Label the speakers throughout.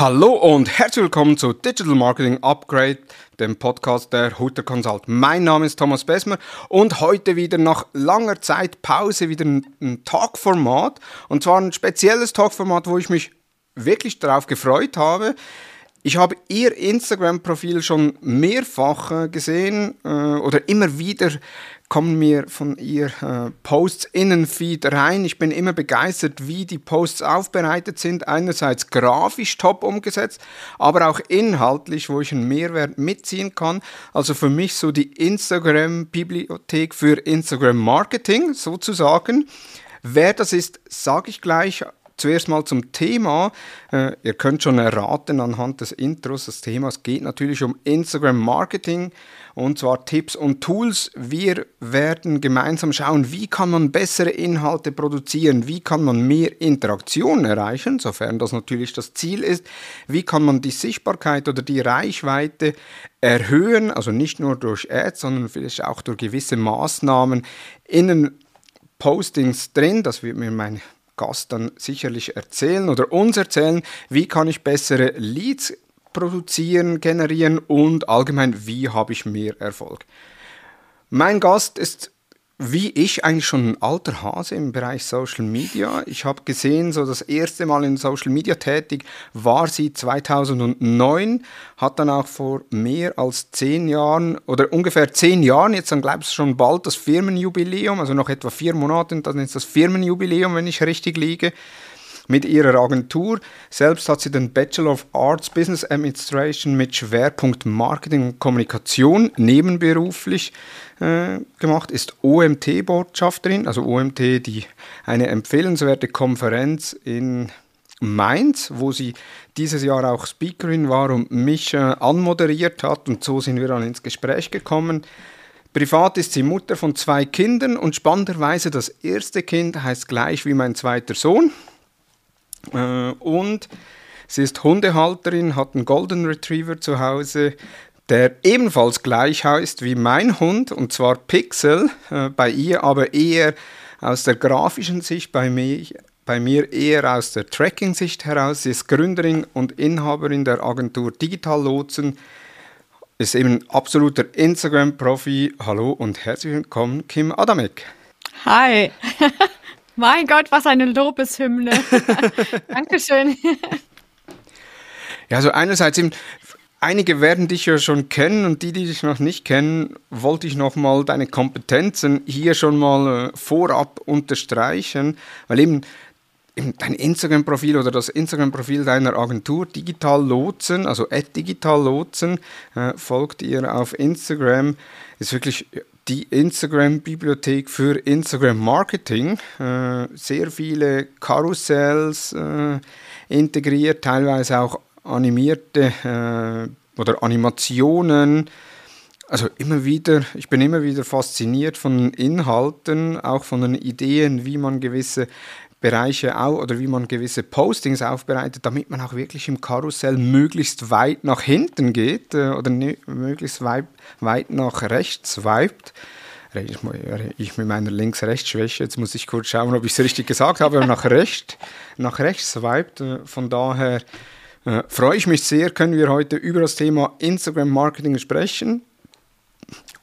Speaker 1: Hallo und herzlich willkommen zu Digital Marketing Upgrade, dem Podcast der Hutter Consult. Mein Name ist Thomas Besmer und heute wieder nach langer Zeit Pause wieder ein Talkformat und zwar ein spezielles Talkformat, wo ich mich wirklich darauf gefreut habe. Ich habe Ihr Instagram-Profil schon mehrfach gesehen äh, oder immer wieder kommen mir von ihr äh, Posts in den Feed rein. Ich bin immer begeistert, wie die Posts aufbereitet sind. Einerseits grafisch top umgesetzt, aber auch inhaltlich, wo ich einen Mehrwert mitziehen kann. Also für mich so die Instagram-Bibliothek für Instagram-Marketing sozusagen. Wer das ist, sage ich gleich. Zuerst mal zum Thema. Äh, ihr könnt schon erraten anhand des Intros des Themas geht natürlich um Instagram Marketing und zwar Tipps und Tools. Wir werden gemeinsam schauen, wie kann man bessere Inhalte produzieren, wie kann man mehr Interaktion erreichen, sofern das natürlich das Ziel ist, wie kann man die Sichtbarkeit oder die Reichweite erhöhen, also nicht nur durch Ads, sondern vielleicht auch durch gewisse Maßnahmen in den Postings drin, das wird mir mein Gast dann sicherlich erzählen oder uns erzählen, wie kann ich bessere Leads produzieren, generieren und allgemein, wie habe ich mehr Erfolg. Mein Gast ist wie ich eigentlich schon ein alter Hase im Bereich Social Media. Ich habe gesehen, so das erste Mal in Social Media tätig war sie 2009, hat dann auch vor mehr als zehn Jahren oder ungefähr zehn Jahren, jetzt dann glaube ich schon bald das Firmenjubiläum, also noch etwa vier Monate, dann ist das Firmenjubiläum, wenn ich richtig liege mit ihrer Agentur. Selbst hat sie den Bachelor of Arts Business Administration mit Schwerpunkt Marketing und Kommunikation nebenberuflich äh, gemacht, ist OMT-Botschafterin, also OMT, die eine empfehlenswerte Konferenz in Mainz, wo sie dieses Jahr auch Speakerin war und mich äh, anmoderiert hat und so sind wir dann ins Gespräch gekommen. Privat ist sie Mutter von zwei Kindern und spannenderweise das erste Kind heißt gleich wie mein zweiter Sohn. Äh, und sie ist Hundehalterin, hat einen Golden Retriever zu Hause, der ebenfalls gleich heißt wie mein Hund, und zwar Pixel, äh, bei ihr aber eher aus der grafischen Sicht, bei mir, bei mir eher aus der Tracking-Sicht heraus. Sie ist Gründerin und Inhaberin der Agentur Digital Lotsen, ist eben absoluter Instagram-Profi. Hallo und herzlich willkommen, Kim Adamek.
Speaker 2: Hi. Mein Gott, was eine Lobeshymne. Dankeschön.
Speaker 1: Ja, also einerseits eben, einige werden dich ja schon kennen und die, die dich noch nicht kennen, wollte ich nochmal deine Kompetenzen hier schon mal äh, vorab unterstreichen, weil eben dein Instagram-Profil oder das Instagram-Profil deiner Agentur Digital Lotsen, also Digital Lotsen, äh, folgt ihr auf Instagram, ist wirklich die Instagram-Bibliothek für Instagram-Marketing. Äh, sehr viele Karussells äh, integriert, teilweise auch animierte äh, oder Animationen. Also immer wieder, ich bin immer wieder fasziniert von den Inhalten, auch von den Ideen, wie man gewisse Bereiche auch oder wie man gewisse Postings aufbereitet, damit man auch wirklich im Karussell möglichst weit nach hinten geht äh, oder ne, möglichst weit, weit nach rechts swiped. Ich mit meiner Links-Rechts-Schwäche, jetzt muss ich kurz schauen, ob ich es richtig gesagt habe, nach rechts, nach rechts swiped. Äh, von daher äh, freue ich mich sehr, können wir heute über das Thema Instagram-Marketing sprechen.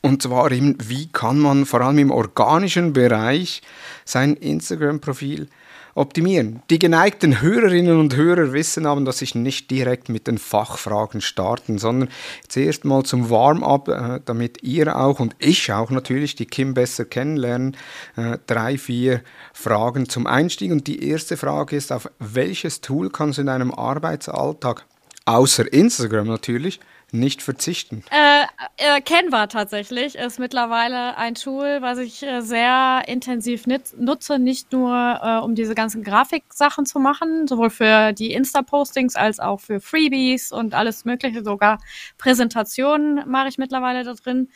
Speaker 1: Und zwar eben, wie kann man vor allem im organischen Bereich sein Instagram-Profil optimieren. Die geneigten Hörerinnen und Hörer wissen aber, dass ich nicht direkt mit den Fachfragen starten, sondern zuerst mal zum Warm-up, äh, damit ihr auch und ich auch natürlich die Kim besser kennenlernen. Äh, drei, vier Fragen zum Einstieg. Und die erste Frage ist, auf welches Tool kannst du in deinem Arbeitsalltag, außer Instagram natürlich, nicht verzichten?
Speaker 2: Äh, äh, Canva tatsächlich ist mittlerweile ein Tool, was ich äh, sehr intensiv nutze, nicht nur äh, um diese ganzen Grafiksachen zu machen, sowohl für die Insta-Postings als auch für Freebies und alles Mögliche, sogar Präsentationen mache ich mittlerweile da drin.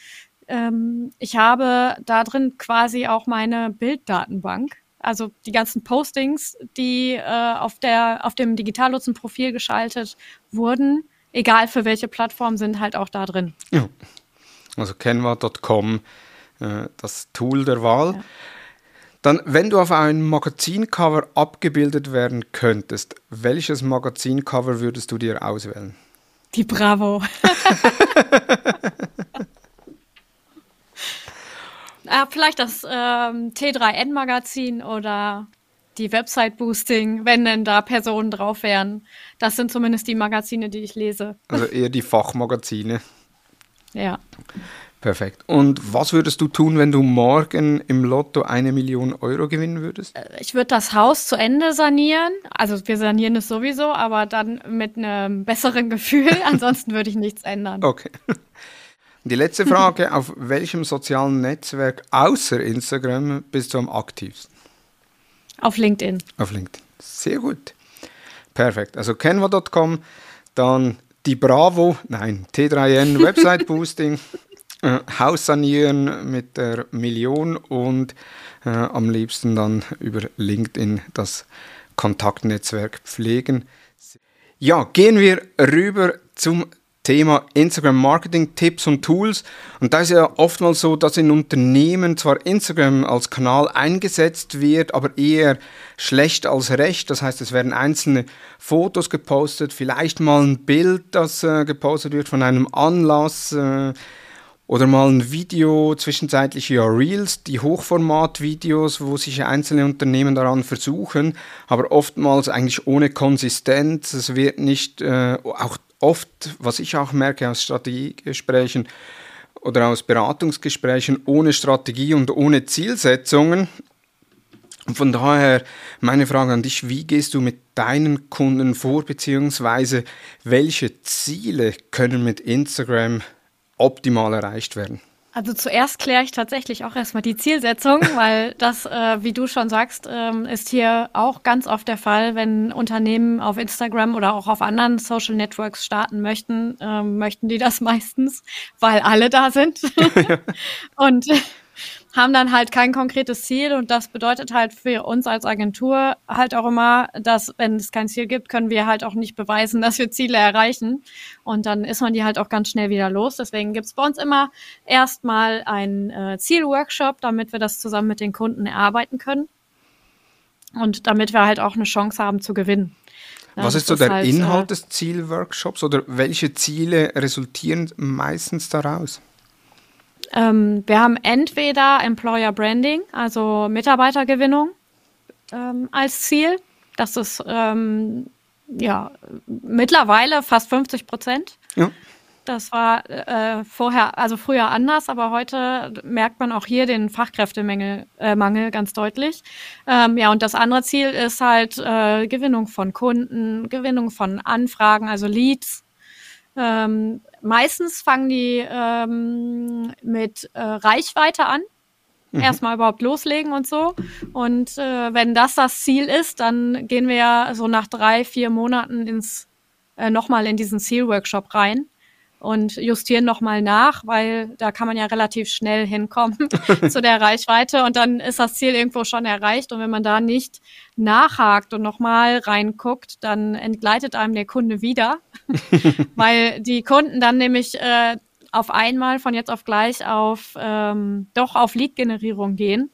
Speaker 2: Ähm, ich habe da drin quasi auch meine Bilddatenbank. Also die ganzen Postings, die äh, auf, der, auf dem Digitallotsen-Profil geschaltet wurden, egal für welche Plattform, sind halt auch da drin. Ja.
Speaker 1: Also Canva.com, äh, das Tool der Wahl. Ja. Dann, wenn du auf einem Magazincover abgebildet werden könntest, welches Magazincover würdest du dir auswählen?
Speaker 2: Die Bravo. ah, vielleicht das ähm, T3N-Magazin oder die Website Boosting, wenn denn da Personen drauf wären. Das sind zumindest die Magazine, die ich lese.
Speaker 1: Also eher die Fachmagazine.
Speaker 2: Ja.
Speaker 1: Perfekt. Und was würdest du tun, wenn du morgen im Lotto eine Million Euro gewinnen würdest?
Speaker 2: Äh, ich würde das Haus zu Ende sanieren. Also wir sanieren es sowieso, aber dann mit einem besseren Gefühl. Ansonsten würde ich nichts ändern.
Speaker 1: Okay. Die letzte Frage, auf welchem sozialen Netzwerk außer Instagram bist du am aktivsten?
Speaker 2: Auf LinkedIn.
Speaker 1: Auf LinkedIn. Sehr gut. Perfekt. Also canva.com, dann die Bravo, nein, T3N Website Boosting, äh, Haus sanieren mit der Million und äh, am liebsten dann über LinkedIn das Kontaktnetzwerk pflegen. Ja, gehen wir rüber zum Thema Instagram Marketing Tipps und Tools. Und da ist ja oftmals so, dass in Unternehmen zwar Instagram als Kanal eingesetzt wird, aber eher schlecht als recht. Das heißt, es werden einzelne Fotos gepostet, vielleicht mal ein Bild, das äh, gepostet wird von einem Anlass. Äh, oder mal ein Video, zwischenzeitlich ja Reels, die Hochformat-Videos, wo sich einzelne Unternehmen daran versuchen, aber oftmals eigentlich ohne Konsistenz. Es wird nicht, äh, auch oft, was ich auch merke aus Strategiegesprächen oder aus Beratungsgesprächen, ohne Strategie und ohne Zielsetzungen. Und von daher meine Frage an dich, wie gehst du mit deinen Kunden vor, beziehungsweise welche Ziele können mit Instagram optimal erreicht werden?
Speaker 2: Also zuerst kläre ich tatsächlich auch erstmal die Zielsetzung, weil das, äh, wie du schon sagst, ähm, ist hier auch ganz oft der Fall, wenn Unternehmen auf Instagram oder auch auf anderen Social Networks starten möchten, ähm, möchten die das meistens, weil alle da sind. Und haben dann halt kein konkretes Ziel und das bedeutet halt für uns als Agentur halt auch immer, dass wenn es kein Ziel gibt, können wir halt auch nicht beweisen, dass wir Ziele erreichen und dann ist man die halt auch ganz schnell wieder los. Deswegen gibt's bei uns immer erstmal einen äh, Zielworkshop, damit wir das zusammen mit den Kunden erarbeiten können und damit wir halt auch eine Chance haben zu gewinnen.
Speaker 1: Ja, Was ist so der halt, Inhalt äh, des Zielworkshops oder welche Ziele resultieren meistens daraus?
Speaker 2: Ähm, wir haben entweder Employer Branding, also Mitarbeitergewinnung ähm, als Ziel. Das ist ähm, ja mittlerweile fast 50 Prozent. Ja. Das war äh, vorher, also früher anders, aber heute merkt man auch hier den Fachkräftemangel äh, Mangel ganz deutlich. Ähm, ja, und das andere Ziel ist halt äh, Gewinnung von Kunden, Gewinnung von Anfragen, also Leads. Ähm, meistens fangen die ähm, mit äh, Reichweite an. Mhm. Erstmal überhaupt loslegen und so. Und äh, wenn das das Ziel ist, dann gehen wir ja so nach drei, vier Monaten ins äh, nochmal in diesen Zielworkshop rein und justieren nochmal nach, weil da kann man ja relativ schnell hinkommen zu der Reichweite und dann ist das Ziel irgendwo schon erreicht und wenn man da nicht nachhakt und nochmal reinguckt, dann entgleitet einem der Kunde wieder, weil die Kunden dann nämlich äh, auf einmal von jetzt auf gleich auf ähm, doch auf Lead-Generierung gehen.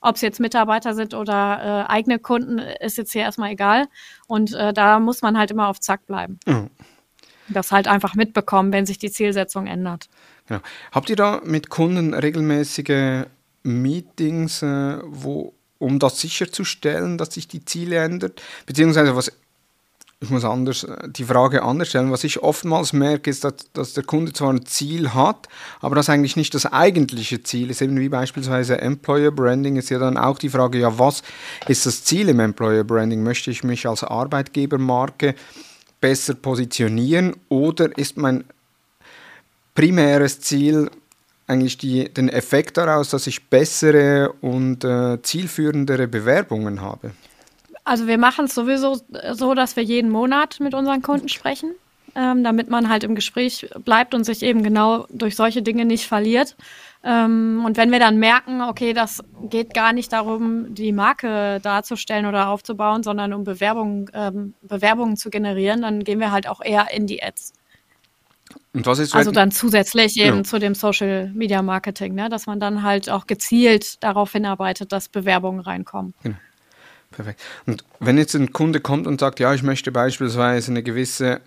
Speaker 2: Ob es jetzt Mitarbeiter sind oder äh, eigene Kunden, ist jetzt hier erstmal egal. Und äh, da muss man halt immer auf Zack bleiben. Das halt einfach mitbekommen, wenn sich die Zielsetzung ändert.
Speaker 1: Genau. Habt ihr da mit Kunden regelmäßige Meetings, äh, wo, um das sicherzustellen, dass sich die Ziele ändert? Beziehungsweise was ich muss anders, äh, die Frage anders stellen. Was ich oftmals merke, ist, dass, dass, der Kunde zwar ein Ziel hat, aber das eigentlich nicht das eigentliche Ziel ist. Eben wie beispielsweise Employer Branding ist ja dann auch die Frage, ja, was ist das Ziel im Employer Branding? Möchte ich mich als Arbeitgebermarke besser positionieren oder ist mein primäres Ziel eigentlich die, den Effekt daraus, dass ich bessere und äh, zielführendere Bewerbungen habe?
Speaker 2: Also wir machen es sowieso so, dass wir jeden Monat mit unseren Kunden sprechen, ähm, damit man halt im Gespräch bleibt und sich eben genau durch solche Dinge nicht verliert. Ähm, und wenn wir dann merken, okay, das geht gar nicht darum, die Marke darzustellen oder aufzubauen, sondern um Bewerbungen, ähm, Bewerbungen zu generieren, dann gehen wir halt auch eher in die Ads.
Speaker 1: Und was ist
Speaker 2: also dann zusätzlich eben ja. zu dem Social Media Marketing, ne, dass man dann halt auch gezielt darauf hinarbeitet, dass Bewerbungen reinkommen. Genau.
Speaker 1: Perfekt. Und wenn jetzt ein Kunde kommt und sagt, ja, ich möchte beispielsweise eine gewisse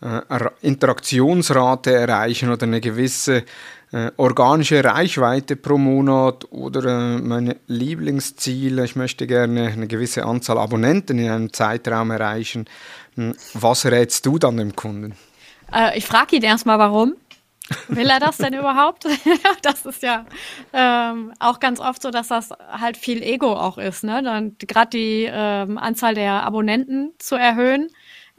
Speaker 1: äh, Interaktionsrate erreichen oder eine gewisse äh, organische Reichweite pro Monat oder äh, meine Lieblingsziele, ich möchte gerne eine gewisse Anzahl Abonnenten in einem Zeitraum erreichen. Hm, was rätst du dann dem Kunden?
Speaker 2: Äh, ich frage ihn erstmal, warum. Will er das denn überhaupt? das ist ja ähm, auch ganz oft so, dass das halt viel Ego auch ist. Ne? Gerade die ähm, Anzahl der Abonnenten zu erhöhen,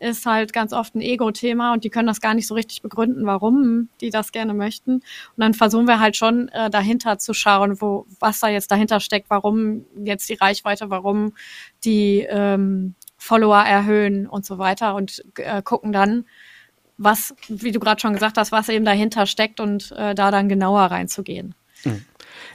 Speaker 2: ist halt ganz oft ein Ego-Thema und die können das gar nicht so richtig begründen, warum die das gerne möchten. Und dann versuchen wir halt schon äh, dahinter zu schauen, wo was da jetzt dahinter steckt, warum jetzt die Reichweite, warum die ähm, Follower erhöhen und so weiter und äh, gucken dann, was, wie du gerade schon gesagt hast, was eben dahinter steckt und äh, da dann genauer reinzugehen.
Speaker 1: Hm.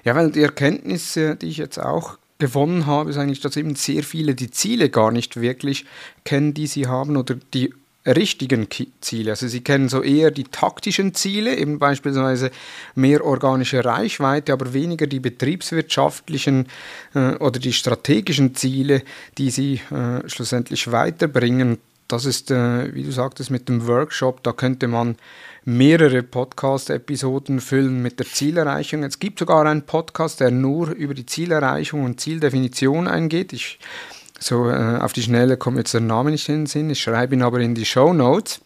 Speaker 1: Ja, weil die Erkenntnisse, die ich jetzt auch gewonnen habe, ist eigentlich, dass eben sehr viele die Ziele gar nicht wirklich kennen, die sie haben oder die richtigen Ziele. Also sie kennen so eher die taktischen Ziele, eben beispielsweise mehr organische Reichweite, aber weniger die betriebswirtschaftlichen äh, oder die strategischen Ziele, die sie äh, schlussendlich weiterbringen das ist, äh, wie du sagtest, mit dem Workshop, da könnte man mehrere Podcast-Episoden füllen mit der Zielerreichung. Es gibt sogar einen Podcast, der nur über die Zielerreichung und Zieldefinition eingeht. Ich, so äh, auf die Schnelle kommt jetzt der Name nicht in den Sinn. Ich schreibe ihn aber in die Show Notes.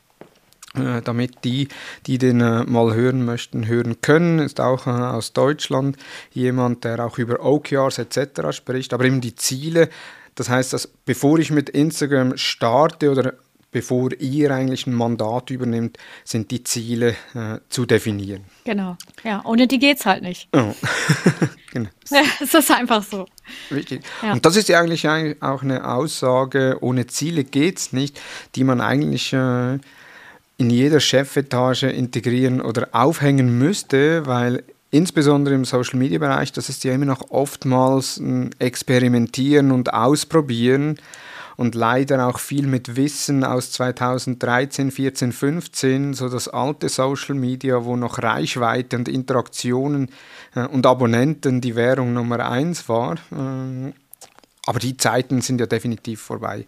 Speaker 1: Äh, damit die, die den äh, mal hören möchten, hören können. Ist auch äh, aus Deutschland jemand, der auch über OKRs etc. spricht, aber eben die Ziele das heißt, dass bevor ich mit Instagram starte oder bevor ihr eigentlich ein Mandat übernimmt, sind die Ziele äh, zu definieren.
Speaker 2: Genau, ja, ohne die geht es halt nicht. Oh. genau. Ja, es ist einfach so.
Speaker 1: Richtig. Ja. Und das ist ja eigentlich auch eine Aussage, ohne Ziele geht es nicht, die man eigentlich äh, in jeder Chefetage integrieren oder aufhängen müsste, weil insbesondere im Social-Media-Bereich, das ist ja immer noch oftmals ein Experimentieren und Ausprobieren und leider auch viel mit Wissen aus 2013, 14, 15, so das alte Social Media, wo noch Reichweite und Interaktionen äh, und Abonnenten die Währung Nummer eins war. Äh, aber die Zeiten sind ja definitiv vorbei.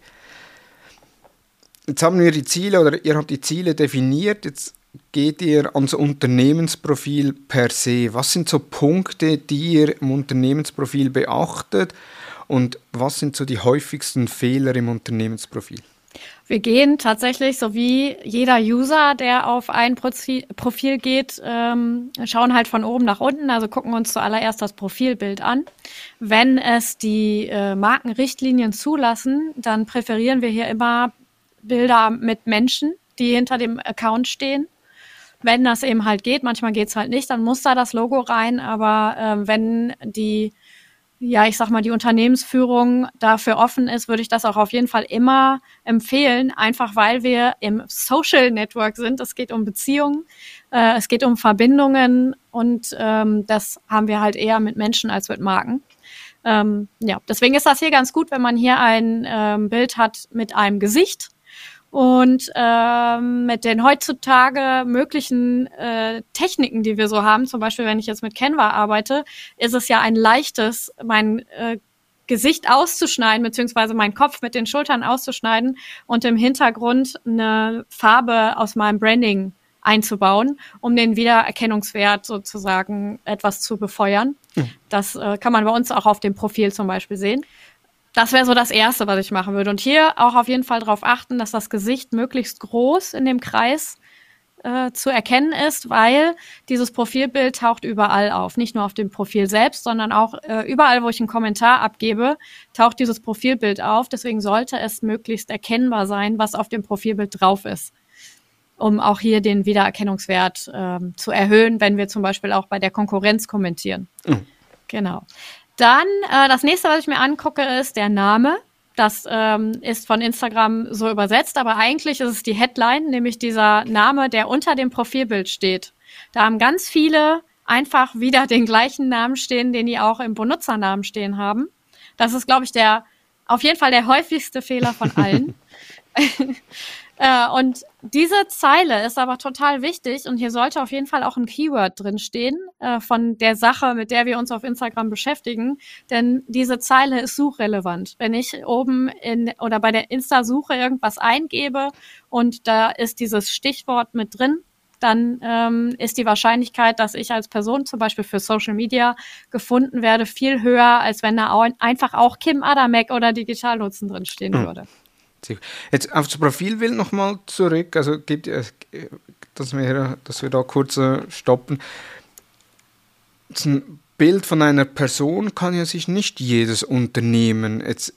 Speaker 1: Jetzt haben wir die Ziele oder ihr habt die Ziele definiert. Jetzt geht ihr ans Unternehmensprofil per se? Was sind so Punkte, die ihr im Unternehmensprofil beachtet und was sind so die häufigsten Fehler im Unternehmensprofil?
Speaker 2: Wir gehen tatsächlich, so wie jeder User, der auf ein Profil geht, ähm, schauen halt von oben nach unten, also gucken uns zuallererst das Profilbild an. Wenn es die äh, Markenrichtlinien zulassen, dann präferieren wir hier immer Bilder mit Menschen, die hinter dem Account stehen wenn das eben halt geht, manchmal geht's halt nicht, dann muss da das Logo rein, aber äh, wenn die, ja, ich sag mal, die Unternehmensführung dafür offen ist, würde ich das auch auf jeden Fall immer empfehlen, einfach weil wir im Social Network sind. Es geht um Beziehungen, äh, es geht um Verbindungen und ähm, das haben wir halt eher mit Menschen als mit Marken. Ähm, ja, deswegen ist das hier ganz gut, wenn man hier ein ähm, Bild hat mit einem Gesicht und ähm, mit den heutzutage möglichen äh, Techniken, die wir so haben, zum Beispiel wenn ich jetzt mit Canva arbeite, ist es ja ein leichtes, mein äh, Gesicht auszuschneiden, beziehungsweise meinen Kopf mit den Schultern auszuschneiden und im Hintergrund eine Farbe aus meinem Branding einzubauen, um den Wiedererkennungswert sozusagen etwas zu befeuern. Mhm. Das äh, kann man bei uns auch auf dem Profil zum Beispiel sehen. Das wäre so das Erste, was ich machen würde. Und hier auch auf jeden Fall darauf achten, dass das Gesicht möglichst groß in dem Kreis äh, zu erkennen ist, weil dieses Profilbild taucht überall auf. Nicht nur auf dem Profil selbst, sondern auch äh, überall, wo ich einen Kommentar abgebe, taucht dieses Profilbild auf. Deswegen sollte es möglichst erkennbar sein, was auf dem Profilbild drauf ist um auch hier den Wiedererkennungswert ähm, zu erhöhen, wenn wir zum Beispiel auch bei der Konkurrenz kommentieren. Mhm. Genau. Dann äh, das nächste, was ich mir angucke, ist der Name. Das ähm, ist von Instagram so übersetzt, aber eigentlich ist es die Headline, nämlich dieser Name, der unter dem Profilbild steht. Da haben ganz viele einfach wieder den gleichen Namen stehen, den die auch im Benutzernamen stehen haben. Das ist, glaube ich, der auf jeden Fall der häufigste Fehler von allen. Äh, und diese Zeile ist aber total wichtig und hier sollte auf jeden Fall auch ein Keyword drinstehen äh, von der Sache, mit der wir uns auf Instagram beschäftigen, denn diese Zeile ist suchrelevant. Wenn ich oben in oder bei der Insta-Suche irgendwas eingebe und da ist dieses Stichwort mit drin, dann ähm, ist die Wahrscheinlichkeit, dass ich als Person zum Beispiel für Social Media gefunden werde, viel höher, als wenn da auch einfach auch Kim Adamek oder Digitalnutzen drinstehen mhm. würde.
Speaker 1: Jetzt auf das Profilbild nochmal zurück, also gibt es, dass wir, dass wir da kurz äh, stoppen. Ein Bild von einer Person kann ja sich nicht jedes Unternehmen jetzt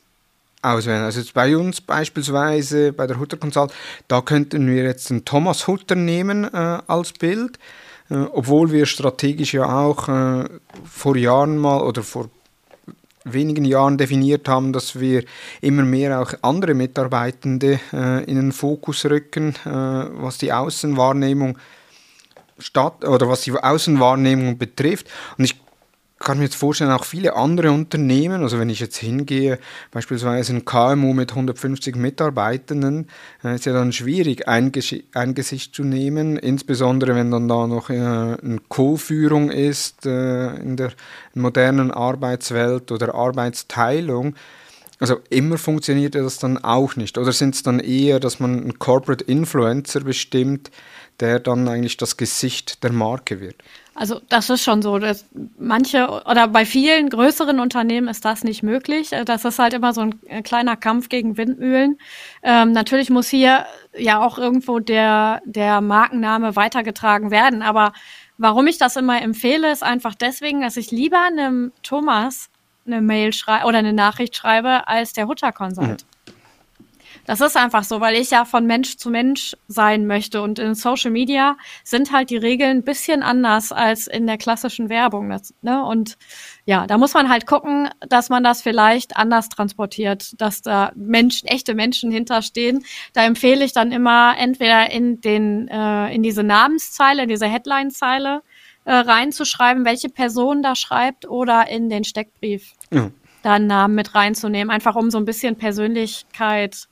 Speaker 1: auswählen. Also jetzt bei uns beispielsweise bei der Hutter Consult, da könnten wir jetzt den Thomas Hutter nehmen äh, als Bild, äh, obwohl wir strategisch ja auch äh, vor Jahren mal oder vor wenigen Jahren definiert haben, dass wir immer mehr auch andere Mitarbeitende äh, in den Fokus rücken, äh, was die Außenwahrnehmung statt oder was die Außenwahrnehmung betrifft. Und ich kann mir jetzt vorstellen, auch viele andere Unternehmen, also wenn ich jetzt hingehe, beispielsweise ein KMU mit 150 Mitarbeitenden, äh, ist ja dann schwierig, ein, Gesicht zu nehmen, insbesondere wenn dann da noch äh, eine Co-Führung ist äh, in der modernen Arbeitswelt oder Arbeitsteilung. Also immer funktioniert das dann auch nicht. Oder sind es dann eher, dass man einen Corporate Influencer bestimmt, der dann eigentlich das Gesicht der Marke wird?
Speaker 2: Also das ist schon so. Dass manche oder bei vielen größeren Unternehmen ist das nicht möglich. Äh, das ist halt immer so ein äh, kleiner Kampf gegen Windmühlen. Ähm, natürlich muss hier ja auch irgendwo der, der Markenname weitergetragen werden. Aber warum ich das immer empfehle, ist einfach deswegen, dass ich lieber einem Thomas eine Mail schreibe oder eine Nachricht schreibe als der Hutter Consult. Mhm. Das ist einfach so, weil ich ja von Mensch zu Mensch sein möchte. Und in Social Media sind halt die Regeln ein bisschen anders als in der klassischen Werbung. Das, ne? Und ja, da muss man halt gucken, dass man das vielleicht anders transportiert, dass da Menschen, echte Menschen hinterstehen. Da empfehle ich dann immer entweder in den, äh, in diese Namenszeile, in diese Headline-Zeile äh, reinzuschreiben, welche Person da schreibt oder in den Steckbrief. Ja. Da einen Namen mit reinzunehmen, einfach um so ein bisschen Persönlichkeit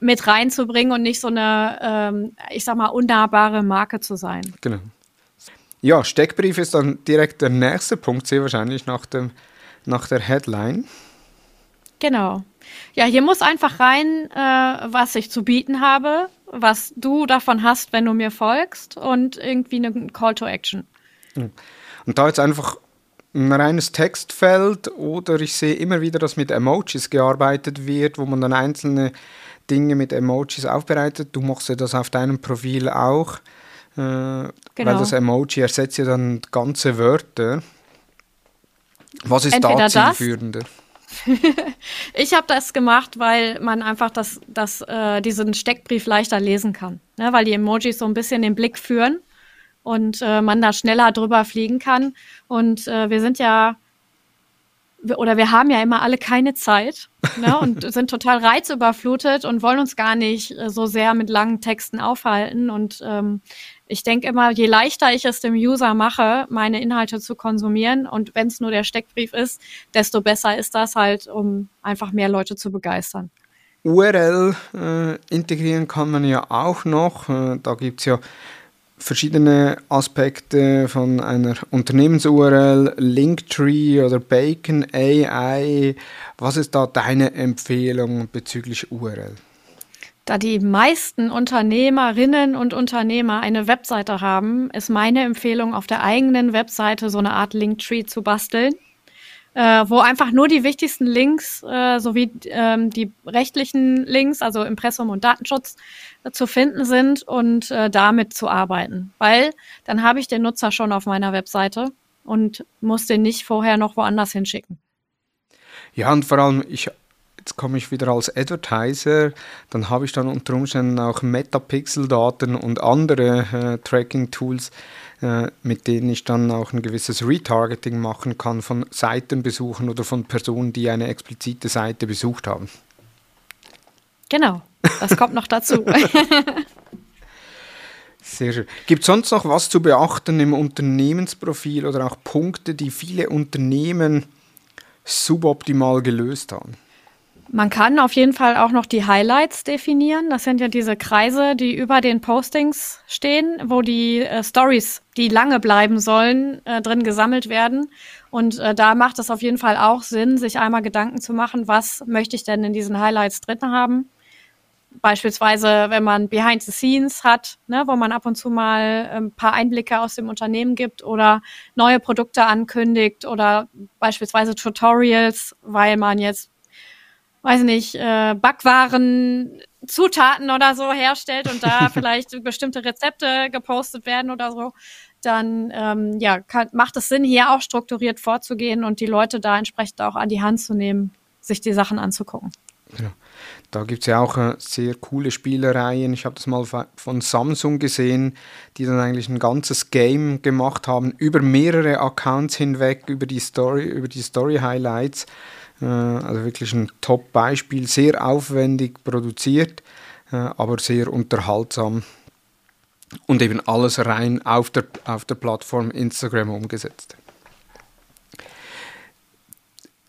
Speaker 2: mit reinzubringen und nicht so eine, ähm, ich sag mal, unnahbare Marke zu sein.
Speaker 1: Genau. Ja, Steckbrief ist dann direkt der nächste Punkt, sehr wahrscheinlich nach, dem, nach der Headline.
Speaker 2: Genau. Ja, hier muss einfach rein, äh, was ich zu bieten habe, was du davon hast, wenn du mir folgst und irgendwie eine Call to Action.
Speaker 1: Und da jetzt einfach ein reines Textfeld oder ich sehe immer wieder, dass mit Emojis gearbeitet wird, wo man dann einzelne Dinge mit Emojis aufbereitet. Du machst ja das auf deinem Profil auch, äh, genau. weil das Emoji ersetzt ja dann ganze Wörter. Was ist Entweder da zielführender?
Speaker 2: ich habe das gemacht, weil man einfach das, das, äh, diesen Steckbrief leichter lesen kann, ne? weil die Emojis so ein bisschen den Blick führen und äh, man da schneller drüber fliegen kann. Und äh, wir sind ja oder wir haben ja immer alle keine Zeit ne, und sind total reizüberflutet und wollen uns gar nicht äh, so sehr mit langen Texten aufhalten. Und ähm, ich denke immer, je leichter ich es dem User mache, meine Inhalte zu konsumieren und wenn es nur der Steckbrief ist, desto besser ist das halt, um einfach mehr Leute zu begeistern.
Speaker 1: URL äh, integrieren kann man ja auch noch. Äh, da gibt es ja verschiedene Aspekte von einer Unternehmens-URL, Linktree oder Bacon AI. Was ist da deine Empfehlung bezüglich URL?
Speaker 2: Da die meisten Unternehmerinnen und Unternehmer eine Webseite haben, ist meine Empfehlung, auf der eigenen Webseite so eine Art Linktree zu basteln äh, wo einfach nur die wichtigsten Links äh, sowie ähm, die rechtlichen Links, also Impressum und Datenschutz, zu finden sind und äh, damit zu arbeiten. Weil dann habe ich den Nutzer schon auf meiner Webseite und muss den nicht vorher noch woanders hinschicken.
Speaker 1: Ja, und vor allem, ich, jetzt komme ich wieder als Advertiser, dann habe ich dann unter Umständen auch Metapixel-Daten und andere äh, Tracking-Tools, äh, mit denen ich dann auch ein gewisses Retargeting machen kann von Seitenbesuchen oder von Personen, die eine explizite Seite besucht haben.
Speaker 2: Genau, das kommt noch dazu.
Speaker 1: Sehr schön. Gibt es sonst noch was zu beachten im Unternehmensprofil oder auch Punkte, die viele Unternehmen suboptimal gelöst haben?
Speaker 2: Man kann auf jeden Fall auch noch die Highlights definieren. Das sind ja diese Kreise, die über den Postings stehen, wo die äh, Stories, die lange bleiben sollen, äh, drin gesammelt werden. Und äh, da macht es auf jeden Fall auch Sinn, sich einmal Gedanken zu machen, was möchte ich denn in diesen Highlights drin haben. Beispielsweise, wenn man Behind the Scenes hat, ne, wo man ab und zu mal ein ähm, paar Einblicke aus dem Unternehmen gibt oder neue Produkte ankündigt oder beispielsweise Tutorials, weil man jetzt weiß nicht, äh, Backwaren, Zutaten oder so herstellt und da vielleicht bestimmte Rezepte gepostet werden oder so, dann ähm, ja, kann, macht es Sinn, hier auch strukturiert vorzugehen und die Leute da entsprechend auch an die Hand zu nehmen, sich die Sachen anzugucken.
Speaker 1: Ja. Da gibt es ja auch äh, sehr coole Spielereien. Ich habe das mal von Samsung gesehen, die dann eigentlich ein ganzes Game gemacht haben, über mehrere Accounts hinweg, über die Story, über die Story-Highlights. Äh, also wirklich ein Top-Beispiel, sehr aufwendig produziert, äh, aber sehr unterhaltsam und eben alles rein auf der, auf der Plattform Instagram umgesetzt.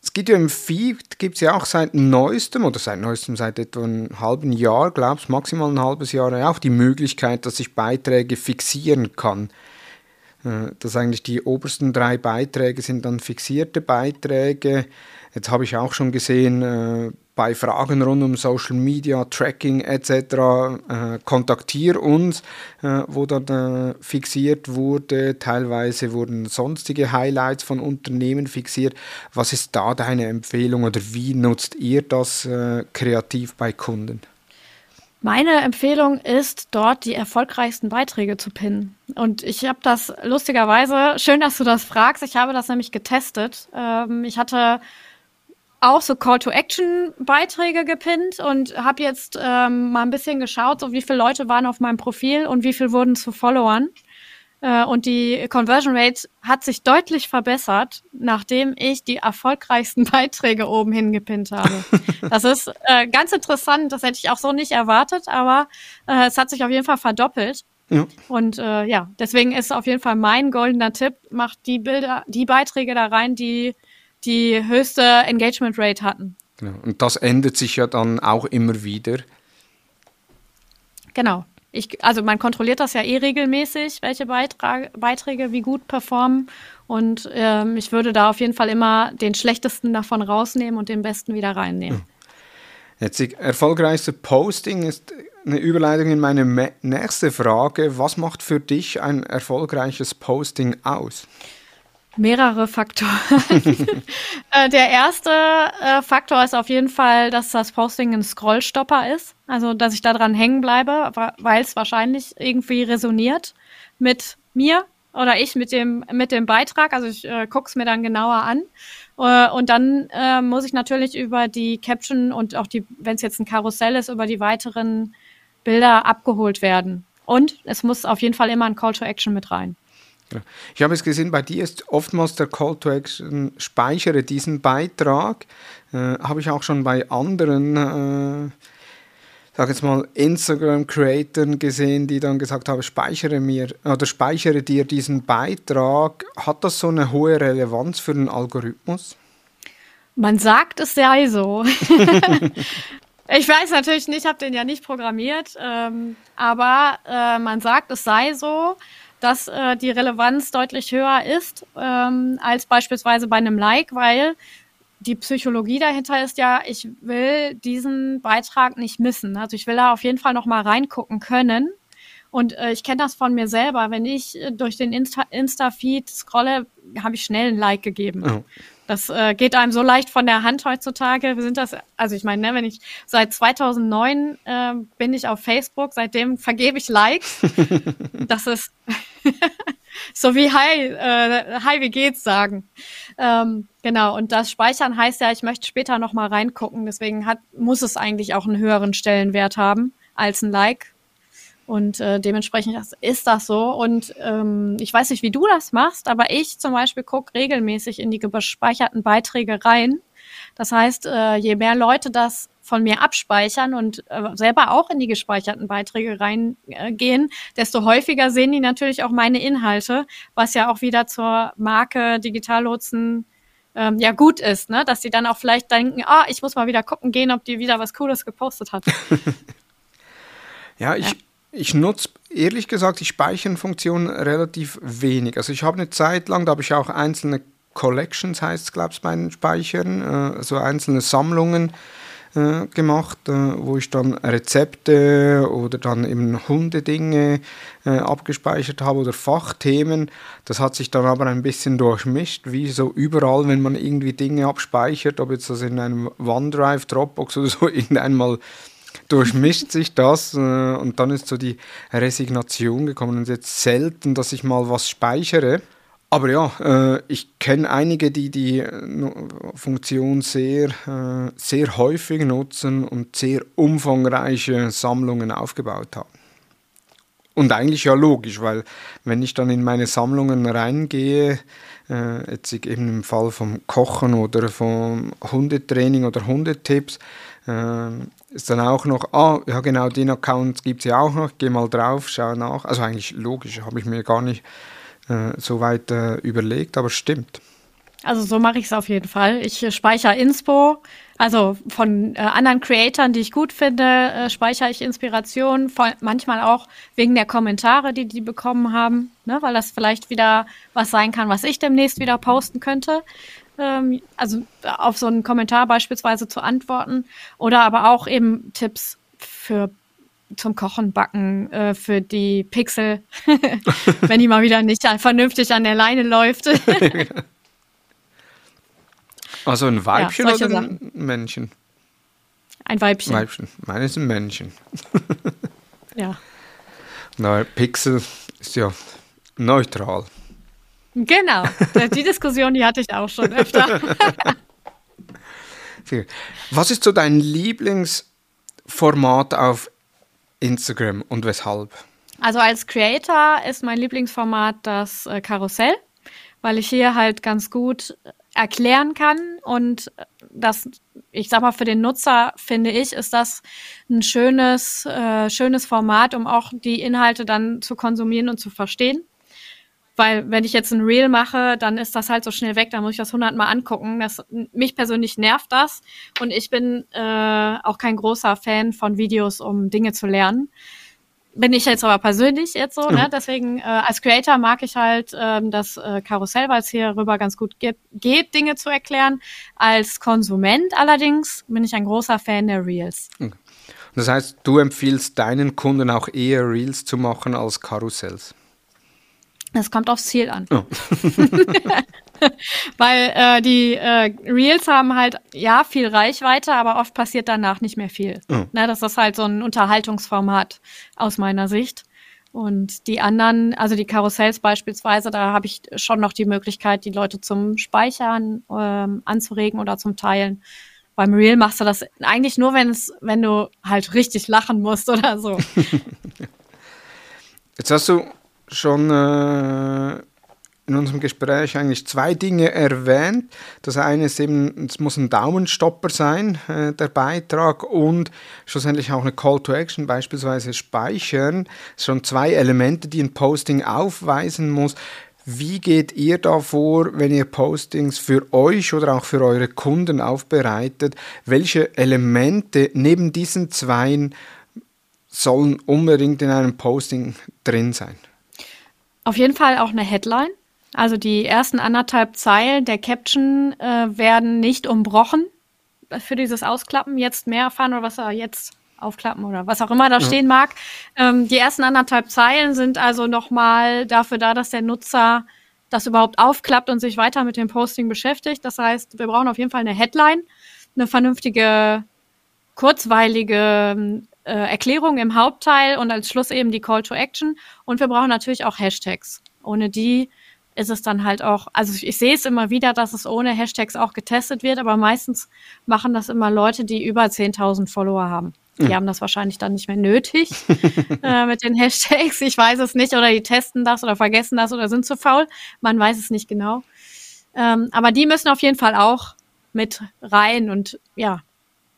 Speaker 1: Es gibt ja im Feed, gibt es ja auch seit neuestem, oder seit neuestem, seit etwa einem halben Jahr, glaubst maximal ein halbes Jahr, auch die Möglichkeit, dass ich Beiträge fixieren kann. Äh, dass eigentlich die obersten drei Beiträge sind dann fixierte Beiträge. Jetzt habe ich auch schon gesehen, äh, bei Fragen rund um Social Media, Tracking etc. Äh, kontaktier uns, äh, wo dann äh, fixiert wurde. Teilweise wurden sonstige Highlights von Unternehmen fixiert. Was ist da deine Empfehlung oder wie nutzt ihr das äh, kreativ bei Kunden?
Speaker 2: Meine Empfehlung ist, dort die erfolgreichsten Beiträge zu pinnen. Und ich habe das lustigerweise, schön, dass du das fragst, ich habe das nämlich getestet. Ähm, ich hatte auch so Call-to-Action-Beiträge gepinnt und habe jetzt ähm, mal ein bisschen geschaut, so wie viele Leute waren auf meinem Profil und wie viel wurden zu Followern. Äh, und die Conversion Rate hat sich deutlich verbessert, nachdem ich die erfolgreichsten Beiträge oben hingepinnt habe. das ist äh, ganz interessant, das hätte ich auch so nicht erwartet, aber äh, es hat sich auf jeden Fall verdoppelt. Ja. Und äh, ja, deswegen ist auf jeden Fall mein goldener Tipp, macht die Bilder, die Beiträge da rein, die die höchste Engagement Rate hatten.
Speaker 1: Genau. Und das ändert sich ja dann auch immer wieder.
Speaker 2: Genau. Ich, also man kontrolliert das ja eh regelmäßig, welche Beitrag, Beiträge wie gut performen. Und ähm, ich würde da auf jeden Fall immer den schlechtesten davon rausnehmen und den besten wieder reinnehmen.
Speaker 1: Jetzt die erfolgreichste Posting ist eine Überleitung in meine nächste Frage. Was macht für dich ein erfolgreiches Posting aus?
Speaker 2: Mehrere Faktoren. Äh, der erste äh, Faktor ist auf jeden Fall, dass das Posting ein Scrollstopper ist. Also, dass ich daran hängen bleibe, weil es wahrscheinlich irgendwie resoniert mit mir oder ich mit dem, mit dem Beitrag. Also, ich äh, gucke es mir dann genauer an. Äh, und dann äh, muss ich natürlich über die Caption und auch die, wenn es jetzt ein Karussell ist, über die weiteren Bilder abgeholt werden. Und es muss auf jeden Fall immer ein Call to Action mit rein.
Speaker 1: Ich habe es gesehen, bei dir ist oftmals der Call to Action, speichere diesen Beitrag. Äh, habe ich auch schon bei anderen, äh, sag jetzt mal, Instagram-Creatern gesehen, die dann gesagt haben, speichere mir oder speichere dir diesen Beitrag. Hat das so eine hohe Relevanz für den Algorithmus?
Speaker 2: Man sagt, es sei so. ich weiß natürlich nicht, ich habe den ja nicht programmiert, ähm, aber äh, man sagt, es sei so dass äh, die Relevanz deutlich höher ist ähm, als beispielsweise bei einem Like, weil die Psychologie dahinter ist ja, ich will diesen Beitrag nicht missen. Also ich will da auf jeden Fall noch mal reingucken können. Und äh, ich kenne das von mir selber. Wenn ich äh, durch den Insta-Feed Insta scrolle, habe ich schnell ein Like gegeben. Oh. Das äh, geht einem so leicht von der Hand heutzutage. Wir sind das, also ich meine, ne, wenn ich seit 2009 äh, bin ich auf Facebook, seitdem vergebe ich Likes. das ist so wie Hi, äh, Hi, wie geht's sagen. Ähm, genau. Und das Speichern heißt ja, ich möchte später noch mal reingucken. Deswegen hat, muss es eigentlich auch einen höheren Stellenwert haben als ein Like. Und äh, dementsprechend ist das so. Und ähm, ich weiß nicht, wie du das machst, aber ich zum Beispiel gucke regelmäßig in die gespeicherten Beiträge rein. Das heißt, äh, je mehr Leute das von mir abspeichern und äh, selber auch in die gespeicherten Beiträge reingehen, äh, desto häufiger sehen die natürlich auch meine Inhalte, was ja auch wieder zur Marke Digitallotsen ähm, ja gut ist, ne? Dass die dann auch vielleicht denken, ah, ich muss mal wieder gucken gehen, ob die wieder was Cooles gepostet hat.
Speaker 1: ja, ich, ja. Ich nutze ehrlich gesagt die Speichernfunktion relativ wenig. Also ich habe eine Zeit lang, da habe ich auch einzelne Collections, heißt es, glaube ich, bei den Speichern, äh, so einzelne Sammlungen äh, gemacht, äh, wo ich dann Rezepte oder dann eben Hundedinge äh, abgespeichert habe oder Fachthemen. Das hat sich dann aber ein bisschen durchmischt, wie so überall, wenn man irgendwie Dinge abspeichert, ob jetzt das in einem OneDrive, Dropbox oder so, irgendwann mal durchmischt sich das äh, und dann ist so die Resignation gekommen. Und jetzt selten, dass ich mal was speichere. Aber ja, äh, ich kenne einige, die die äh, Funktion sehr, äh, sehr häufig nutzen und sehr umfangreiche Sammlungen aufgebaut haben. Und eigentlich ja logisch, weil wenn ich dann in meine Sammlungen reingehe, äh, jetzt eben im Fall vom Kochen oder vom Hundetraining oder Hundetipps, äh, ist dann auch noch, ah, ja genau, den Account gibt es ja auch noch, geh mal drauf, schau nach. Also eigentlich logisch, habe ich mir gar nicht äh, so weit äh, überlegt, aber stimmt.
Speaker 2: Also so mache ich es auf jeden Fall. Ich äh, speichere Inspo, also von äh, anderen Creatoren, die ich gut finde, äh, speichere ich Inspiration, manchmal auch wegen der Kommentare, die die bekommen haben, ne, weil das vielleicht wieder was sein kann, was ich demnächst wieder posten könnte. Ähm, also auf so einen Kommentar beispielsweise zu antworten oder aber auch eben Tipps für zum Kochen, Backen äh, für die Pixel, wenn die mal wieder nicht vernünftig an der Leine läuft.
Speaker 1: also ein Weibchen ja, oder Sachen. ein Männchen?
Speaker 2: Ein Weibchen.
Speaker 1: Weibchen. Meine ist ein Männchen.
Speaker 2: ja.
Speaker 1: Na, Pixel ist ja neutral.
Speaker 2: Genau. Die Diskussion, die hatte ich auch schon öfter.
Speaker 1: Was ist so dein Lieblingsformat auf Instagram und weshalb?
Speaker 2: Also als Creator ist mein Lieblingsformat das äh, Karussell, weil ich hier halt ganz gut erklären kann und das, ich sag mal, für den Nutzer finde ich, ist das ein schönes, äh, schönes Format, um auch die Inhalte dann zu konsumieren und zu verstehen. Weil wenn ich jetzt ein Reel mache, dann ist das halt so schnell weg, dann muss ich das hundertmal angucken. Das, mich persönlich nervt das. Und ich bin äh, auch kein großer Fan von Videos, um Dinge zu lernen. Bin ich jetzt aber persönlich jetzt so, ne? Deswegen äh, als Creator mag ich halt ähm, das äh, Karussell, weil es hier rüber ganz gut geht, geht, Dinge zu erklären. Als Konsument allerdings bin ich ein großer Fan der Reels. Okay.
Speaker 1: Das heißt, du empfiehlst deinen Kunden auch eher Reels zu machen als Karussells?
Speaker 2: Es kommt aufs Ziel an. Oh. Weil äh, die äh, Reels haben halt, ja, viel Reichweite, aber oft passiert danach nicht mehr viel. Oh. Na, das ist halt so ein Unterhaltungsformat aus meiner Sicht. Und die anderen, also die Karussells beispielsweise, da habe ich schon noch die Möglichkeit, die Leute zum Speichern ähm, anzuregen oder zum Teilen. Beim Reel machst du das eigentlich nur, wenn es, wenn du halt richtig lachen musst oder so.
Speaker 1: Jetzt hast du schon äh, in unserem Gespräch eigentlich zwei Dinge erwähnt. Das eine ist eben, es muss ein Daumenstopper sein, äh, der Beitrag, und schlussendlich auch eine Call to Action, beispielsweise speichern. Das sind schon zwei Elemente, die ein Posting aufweisen muss. Wie geht ihr da vor, wenn ihr Postings für euch oder auch für eure Kunden aufbereitet? Welche Elemente neben diesen zwei sollen unbedingt in einem Posting drin sein?
Speaker 2: Auf jeden Fall auch eine Headline. Also die ersten anderthalb Zeilen der Caption äh, werden nicht umbrochen für dieses Ausklappen. Jetzt mehr erfahren oder was er jetzt aufklappen oder was auch immer da ja. stehen mag. Ähm, die ersten anderthalb Zeilen sind also nochmal dafür da, dass der Nutzer das überhaupt aufklappt und sich weiter mit dem Posting beschäftigt. Das heißt, wir brauchen auf jeden Fall eine Headline, eine vernünftige, kurzweilige äh, Erklärung im Hauptteil und als Schluss eben die Call to Action. Und wir brauchen natürlich auch Hashtags. Ohne die ist es dann halt auch, also ich, ich sehe es immer wieder, dass es ohne Hashtags auch getestet wird, aber meistens machen das immer Leute, die über 10.000 Follower haben. Die mhm. haben das wahrscheinlich dann nicht mehr nötig äh, mit den Hashtags. Ich weiß es nicht. Oder die testen das oder vergessen das oder sind zu faul. Man weiß es nicht genau. Ähm, aber die müssen auf jeden Fall auch mit rein. Und ja,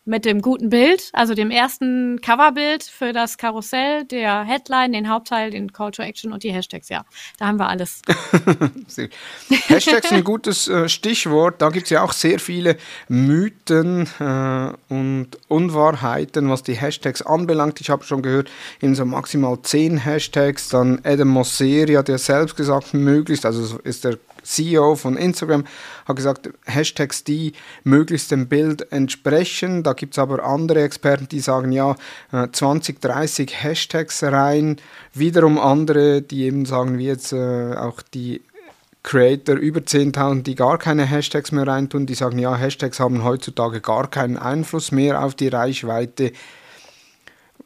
Speaker 2: mit dem guten Bild, also dem ersten Coverbild für das Karussell, der Headline, den Hauptteil, den Call to Action und die Hashtags. Ja, da haben wir alles.
Speaker 1: Hashtags ein gutes äh, Stichwort. Da gibt es ja auch sehr viele Mythen äh, und Unwahrheiten, was die Hashtags anbelangt. Ich habe schon gehört, in so maximal zehn Hashtags. Dann Adam Mosseri hat ja selbst gesagt, möglichst, also ist der CEO von Instagram, hat gesagt, Hashtags, die möglichst dem Bild entsprechen. Da gibt es aber andere Experten, die sagen, ja, 20, äh, 30 Hashtags rein. Wiederum andere, die eben sagen, wie jetzt äh, auch die Creator über 10.000, die gar keine Hashtags mehr reintun, die sagen, ja, Hashtags haben heutzutage gar keinen Einfluss mehr auf die Reichweite.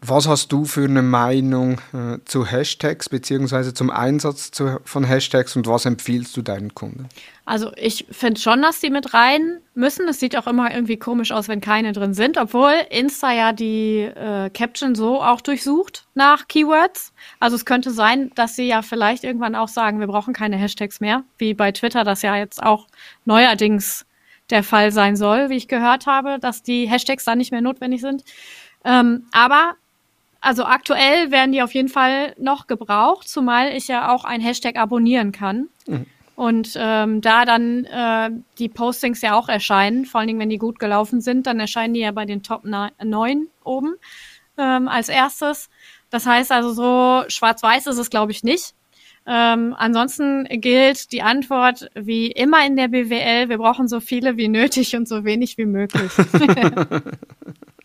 Speaker 1: Was hast du für eine Meinung äh, zu Hashtags bzw. zum Einsatz zu, von Hashtags und was empfiehlst du deinen Kunden?
Speaker 2: Also ich finde schon, dass die mit rein müssen. Es sieht auch immer irgendwie komisch aus, wenn keine drin sind, obwohl Insta ja die äh, Caption so auch durchsucht nach Keywords. Also es könnte sein, dass sie ja vielleicht irgendwann auch sagen, wir brauchen keine Hashtags mehr, wie bei Twitter das ja jetzt auch neuerdings der Fall sein soll, wie ich gehört habe, dass die Hashtags dann nicht mehr notwendig sind. Ähm, aber also aktuell werden die auf jeden Fall noch gebraucht, zumal ich ja auch ein Hashtag abonnieren kann. Mhm. Und ähm, da dann äh, die Postings ja auch erscheinen, vor allen Dingen, wenn die gut gelaufen sind, dann erscheinen die ja bei den Top 9 oben ähm, als erstes. Das heißt also, so schwarz-weiß ist es, glaube ich, nicht. Ähm, ansonsten gilt die Antwort wie immer in der BWL, wir brauchen so viele wie nötig und so wenig wie möglich.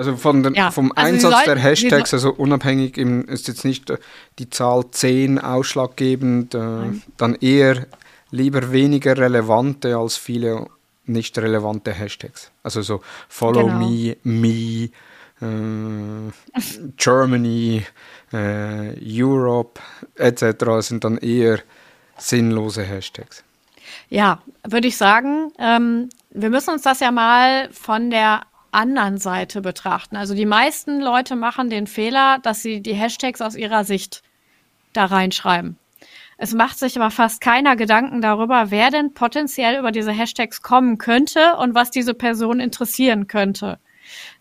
Speaker 1: Also von den, ja. vom also Einsatz der Hashtags, also unabhängig im, ist jetzt nicht äh, die Zahl 10 ausschlaggebend, äh, dann eher lieber weniger relevante als viele nicht relevante Hashtags. Also so Follow genau. Me, Me, äh, Germany, äh, Europe etc. sind dann eher sinnlose Hashtags.
Speaker 2: Ja, würde ich sagen. Ähm, wir müssen uns das ja mal von der anderen Seite betrachten. Also die meisten Leute machen den Fehler, dass sie die Hashtags aus ihrer Sicht da reinschreiben. Es macht sich aber fast keiner Gedanken darüber, wer denn potenziell über diese Hashtags kommen könnte und was diese Person interessieren könnte.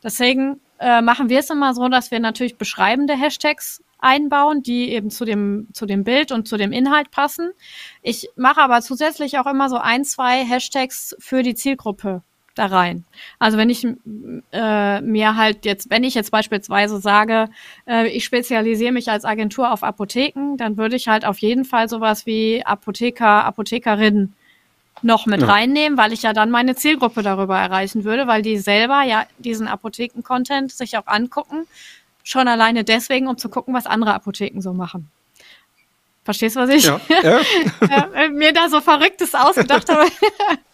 Speaker 2: Deswegen äh, machen wir es immer so, dass wir natürlich beschreibende Hashtags einbauen, die eben zu dem, zu dem Bild und zu dem Inhalt passen. Ich mache aber zusätzlich auch immer so ein, zwei Hashtags für die Zielgruppe da rein. Also wenn ich äh, mir halt jetzt, wenn ich jetzt beispielsweise sage, äh, ich spezialisiere mich als Agentur auf Apotheken, dann würde ich halt auf jeden Fall sowas wie Apotheker, Apothekerinnen noch mit ja. reinnehmen, weil ich ja dann meine Zielgruppe darüber erreichen würde, weil die selber ja diesen Apotheken-Content sich auch angucken, schon alleine deswegen, um zu gucken, was andere Apotheken so machen. Verstehst du, was ich ja, ja. Äh, mir da so Verrücktes ausgedacht habe?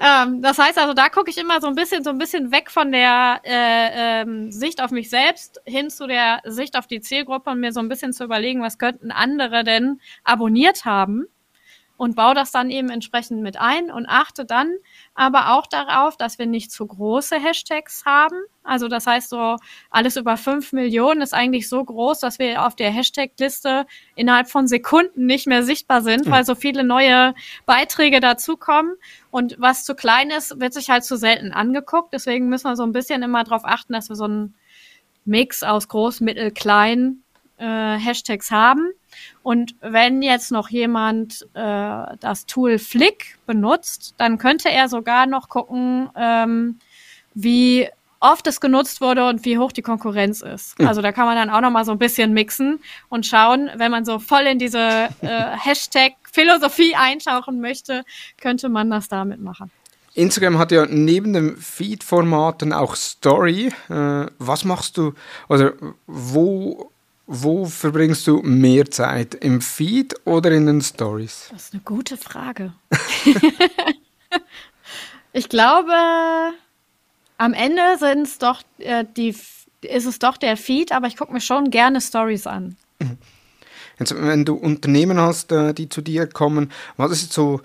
Speaker 2: ähm, das heißt also, da gucke ich immer so ein bisschen, so ein bisschen weg von der äh, ähm, Sicht auf mich selbst hin zu der Sicht auf die Zielgruppe und mir so ein bisschen zu überlegen, was könnten andere denn abonniert haben und baue das dann eben entsprechend mit ein und achte dann aber auch darauf, dass wir nicht zu große Hashtags haben. Also das heißt so, alles über fünf Millionen ist eigentlich so groß, dass wir auf der Hashtag-Liste innerhalb von Sekunden nicht mehr sichtbar sind, mhm. weil so viele neue Beiträge dazukommen. Und was zu klein ist, wird sich halt zu selten angeguckt. Deswegen müssen wir so ein bisschen immer darauf achten, dass wir so einen Mix aus groß, mittel, klein äh, Hashtags haben. Und wenn jetzt noch jemand äh, das Tool Flick benutzt, dann könnte er sogar noch gucken, ähm, wie oft es genutzt wurde und wie hoch die Konkurrenz ist. Mhm. Also da kann man dann auch noch mal so ein bisschen mixen und schauen, wenn man so voll in diese äh, Hashtag-Philosophie eintauchen möchte, könnte man das damit machen.
Speaker 1: Instagram hat ja neben den Feed-Formaten auch Story. Äh, was machst du, also wo wo verbringst du mehr Zeit? Im Feed oder in den Stories?
Speaker 2: Das ist eine gute Frage. ich glaube, am Ende sind es doch äh, die, ist es doch der Feed, aber ich gucke mir schon gerne Stories an.
Speaker 1: Jetzt, wenn du Unternehmen hast, äh, die zu dir kommen, was ist so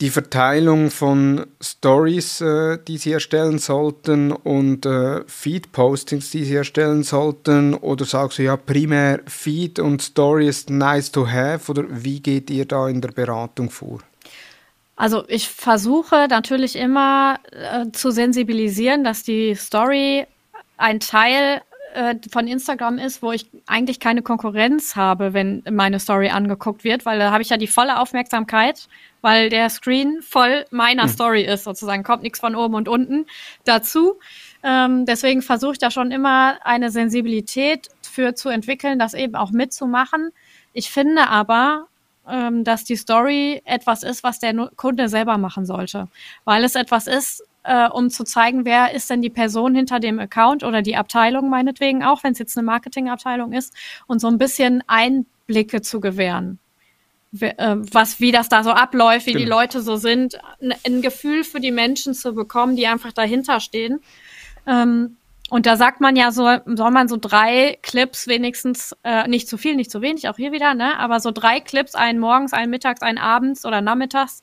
Speaker 1: die Verteilung von Stories, äh, die Sie erstellen sollten und äh, Feed-Postings, die Sie erstellen sollten? Oder sagst du ja primär Feed und Story ist nice to have? Oder wie geht ihr da in der Beratung vor?
Speaker 2: Also ich versuche natürlich immer äh, zu sensibilisieren, dass die Story ein Teil äh, von Instagram ist, wo ich eigentlich keine Konkurrenz habe, wenn meine Story angeguckt wird, weil da habe ich ja die volle Aufmerksamkeit, weil der Screen voll meiner hm. Story ist, sozusagen kommt nichts von oben und unten dazu. Ähm, deswegen versuche ich da schon immer eine Sensibilität für zu entwickeln, das eben auch mitzumachen. Ich finde aber, ähm, dass die Story etwas ist, was der Kunde selber machen sollte. Weil es etwas ist, äh, um zu zeigen, wer ist denn die Person hinter dem Account oder die Abteilung meinetwegen auch, wenn es jetzt eine Marketingabteilung ist, und so ein bisschen Einblicke zu gewähren. Äh, was, wie das da so abläuft, wie genau. die Leute so sind, ein, ein Gefühl für die Menschen zu bekommen, die einfach dahinter stehen. Ähm, und da sagt man ja, so soll man so drei Clips wenigstens, äh, nicht zu viel, nicht zu wenig, auch hier wieder, ne? Aber so drei Clips, einen morgens, einen mittags, einen abends oder nachmittags,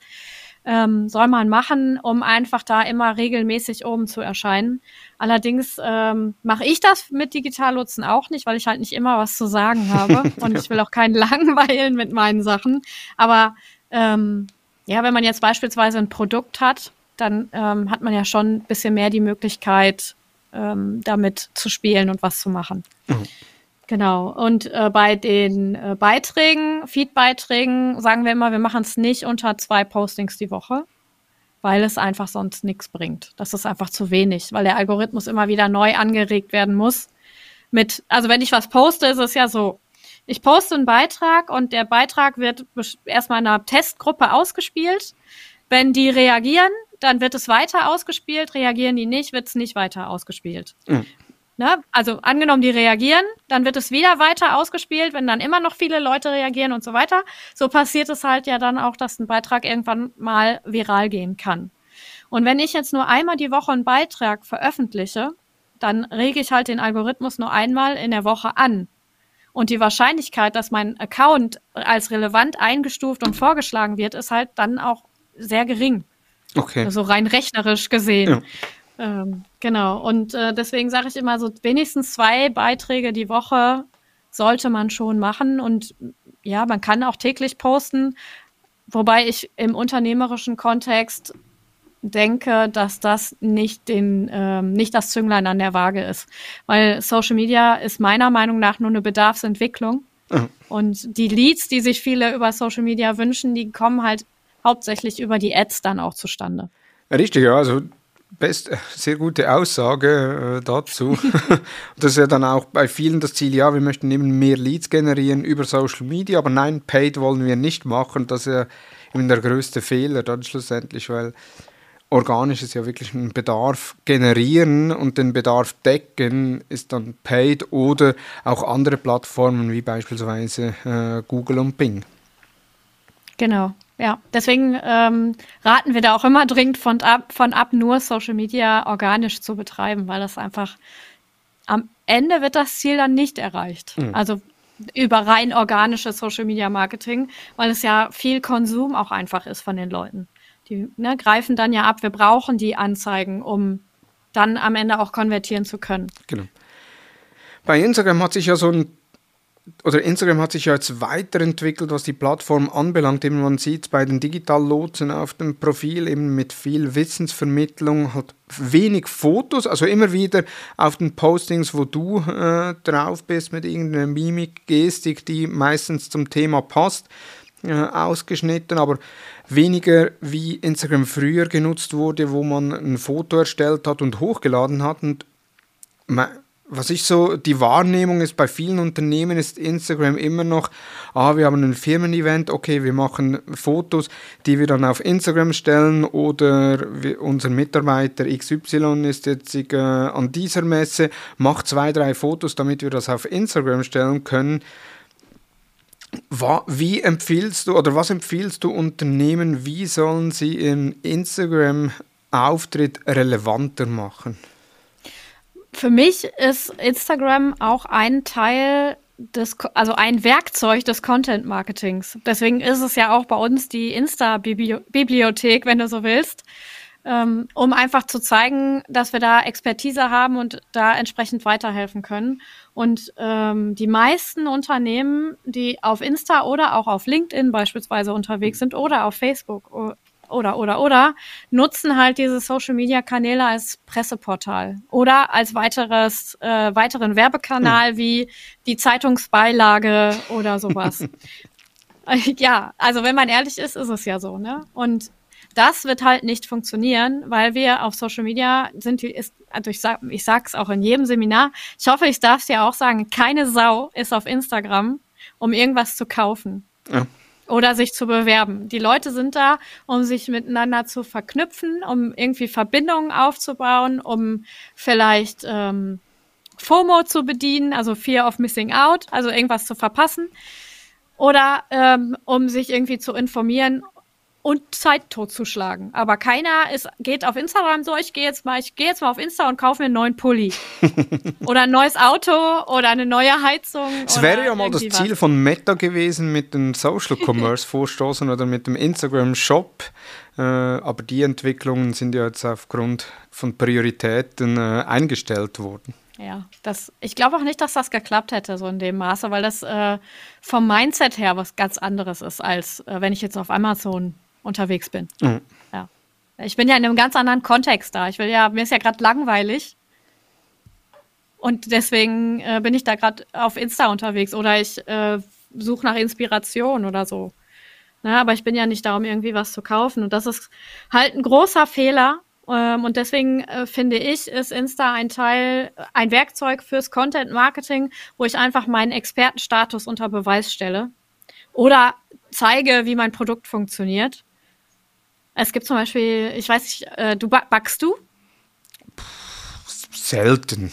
Speaker 2: ähm, soll man machen, um einfach da immer regelmäßig oben zu erscheinen. Allerdings ähm, mache ich das mit Digitallotsen auch nicht, weil ich halt nicht immer was zu sagen habe und ich will auch keinen langweilen mit meinen Sachen. Aber ähm, ja, wenn man jetzt beispielsweise ein Produkt hat, dann ähm, hat man ja schon ein bisschen mehr die Möglichkeit, ähm, damit zu spielen und was zu machen. Mhm. Genau. Und äh, bei den äh, Beiträgen, Feed-Beiträgen, sagen wir immer, wir machen es nicht unter zwei Postings die Woche, weil es einfach sonst nichts bringt. Das ist einfach zu wenig, weil der Algorithmus immer wieder neu angeregt werden muss. Mit, also wenn ich was poste, ist es ja so, ich poste einen Beitrag und der Beitrag wird erstmal in einer Testgruppe ausgespielt. Wenn die reagieren, dann wird es weiter ausgespielt, reagieren die nicht, wird es nicht weiter ausgespielt. Mhm. Ne? Also angenommen, die reagieren, dann wird es wieder weiter ausgespielt, wenn dann immer noch viele Leute reagieren und so weiter. So passiert es halt ja dann auch, dass ein Beitrag irgendwann mal viral gehen kann. Und wenn ich jetzt nur einmal die Woche einen Beitrag veröffentliche, dann rege ich halt den Algorithmus nur einmal in der Woche an. Und die Wahrscheinlichkeit, dass mein Account als relevant eingestuft und vorgeschlagen wird, ist halt dann auch sehr gering. Okay. Also rein rechnerisch gesehen. Ja. Ähm, genau. Und äh, deswegen sage ich immer so, wenigstens zwei Beiträge die Woche sollte man schon machen. Und ja, man kann auch täglich posten. Wobei ich im unternehmerischen Kontext denke, dass das nicht den ähm, nicht das Zünglein an der Waage ist, weil Social Media ist meiner Meinung nach nur eine Bedarfsentwicklung mhm. und die Leads, die sich viele über Social Media wünschen, die kommen halt hauptsächlich über die Ads dann auch zustande.
Speaker 1: Richtig, ja, also best, sehr gute Aussage äh, dazu. das ist ja dann auch bei vielen das Ziel, ja, wir möchten eben mehr Leads generieren über Social Media, aber nein, Paid wollen wir nicht machen. Das ist ja eben der größte Fehler dann schlussendlich, weil organisch ist ja wirklich ein Bedarf generieren und den Bedarf decken ist dann Paid oder auch andere Plattformen wie beispielsweise äh, Google und Bing.
Speaker 2: Genau. Ja, deswegen ähm, raten wir da auch immer dringend von ab, von ab, nur Social Media organisch zu betreiben, weil das einfach am Ende wird das Ziel dann nicht erreicht. Mhm. Also über rein organisches Social Media Marketing, weil es ja viel Konsum auch einfach ist von den Leuten. Die ne, greifen dann ja ab, wir brauchen die Anzeigen, um dann am Ende auch konvertieren zu können. Genau.
Speaker 1: Bei Instagram hat sich ja so ein oder Instagram hat sich ja jetzt weiterentwickelt, was die Plattform anbelangt. Eben man sieht bei den Digitallotsen auf dem Profil eben mit viel Wissensvermittlung, halt wenig Fotos, also immer wieder auf den Postings, wo du äh, drauf bist mit irgendeiner Mimik, Gestik, die meistens zum Thema passt, äh, ausgeschnitten, aber weniger wie Instagram früher genutzt wurde, wo man ein Foto erstellt hat und hochgeladen hat und was ich so, die Wahrnehmung ist bei vielen Unternehmen ist Instagram immer noch, ah, wir haben ein Firmen-Event, okay, wir machen Fotos, die wir dann auf Instagram stellen oder wir, unser Mitarbeiter XY ist jetzt äh, an dieser Messe, macht zwei, drei Fotos, damit wir das auf Instagram stellen können. Wie empfiehlst du oder was empfiehlst du Unternehmen, wie sollen sie ihren Instagram-Auftritt relevanter machen?
Speaker 2: Für mich ist Instagram auch ein Teil des, also ein Werkzeug des Content Marketings. Deswegen ist es ja auch bei uns die Insta-Bibliothek, wenn du so willst, ähm, um einfach zu zeigen, dass wir da Expertise haben und da entsprechend weiterhelfen können. Und ähm, die meisten Unternehmen, die auf Insta oder auch auf LinkedIn beispielsweise unterwegs sind oder auf Facebook oder, oder, oder, nutzen halt diese Social-Media-Kanäle als Presseportal oder als weiteres, äh, weiteren Werbekanal mhm. wie die Zeitungsbeilage oder sowas. ja, also wenn man ehrlich ist, ist es ja so, ne? Und das wird halt nicht funktionieren, weil wir auf Social Media sind, ist, also ich, sag, ich sag's auch in jedem Seminar, ich hoffe, ich darf es dir auch sagen, keine Sau ist auf Instagram, um irgendwas zu kaufen. Ja. Oder sich zu bewerben. Die Leute sind da, um sich miteinander zu verknüpfen, um irgendwie Verbindungen aufzubauen, um vielleicht ähm, FOMO zu bedienen, also Fear of Missing Out, also irgendwas zu verpassen. Oder ähm, um sich irgendwie zu informieren und Zeit totzuschlagen. Aber keiner ist, geht auf Instagram so, ich gehe jetzt mal, ich gehe jetzt mal auf Insta und kaufe mir einen neuen Pulli. oder ein neues Auto oder eine neue Heizung.
Speaker 1: Es wäre ja mal das Ziel was. von Meta gewesen mit dem Social Commerce Vorstoßen oder mit dem Instagram Shop. Äh, aber die Entwicklungen sind ja jetzt aufgrund von Prioritäten äh, eingestellt worden.
Speaker 2: Ja, das, ich glaube auch nicht, dass das geklappt hätte, so in dem Maße, weil das äh, vom Mindset her was ganz anderes ist, als äh, wenn ich jetzt auf Amazon unterwegs bin. Mhm. Ja. Ich bin ja in einem ganz anderen Kontext da. Ich will ja, mir ist ja gerade langweilig. Und deswegen äh, bin ich da gerade auf Insta unterwegs oder ich äh, suche nach Inspiration oder so. Na, aber ich bin ja nicht da, um irgendwie was zu kaufen. Und das ist halt ein großer Fehler. Ähm, und deswegen äh, finde ich, ist Insta ein Teil, ein Werkzeug fürs Content Marketing, wo ich einfach meinen Expertenstatus unter Beweis stelle oder zeige, wie mein Produkt funktioniert. Es gibt zum Beispiel, ich weiß nicht, äh, du backst du?
Speaker 1: Selten.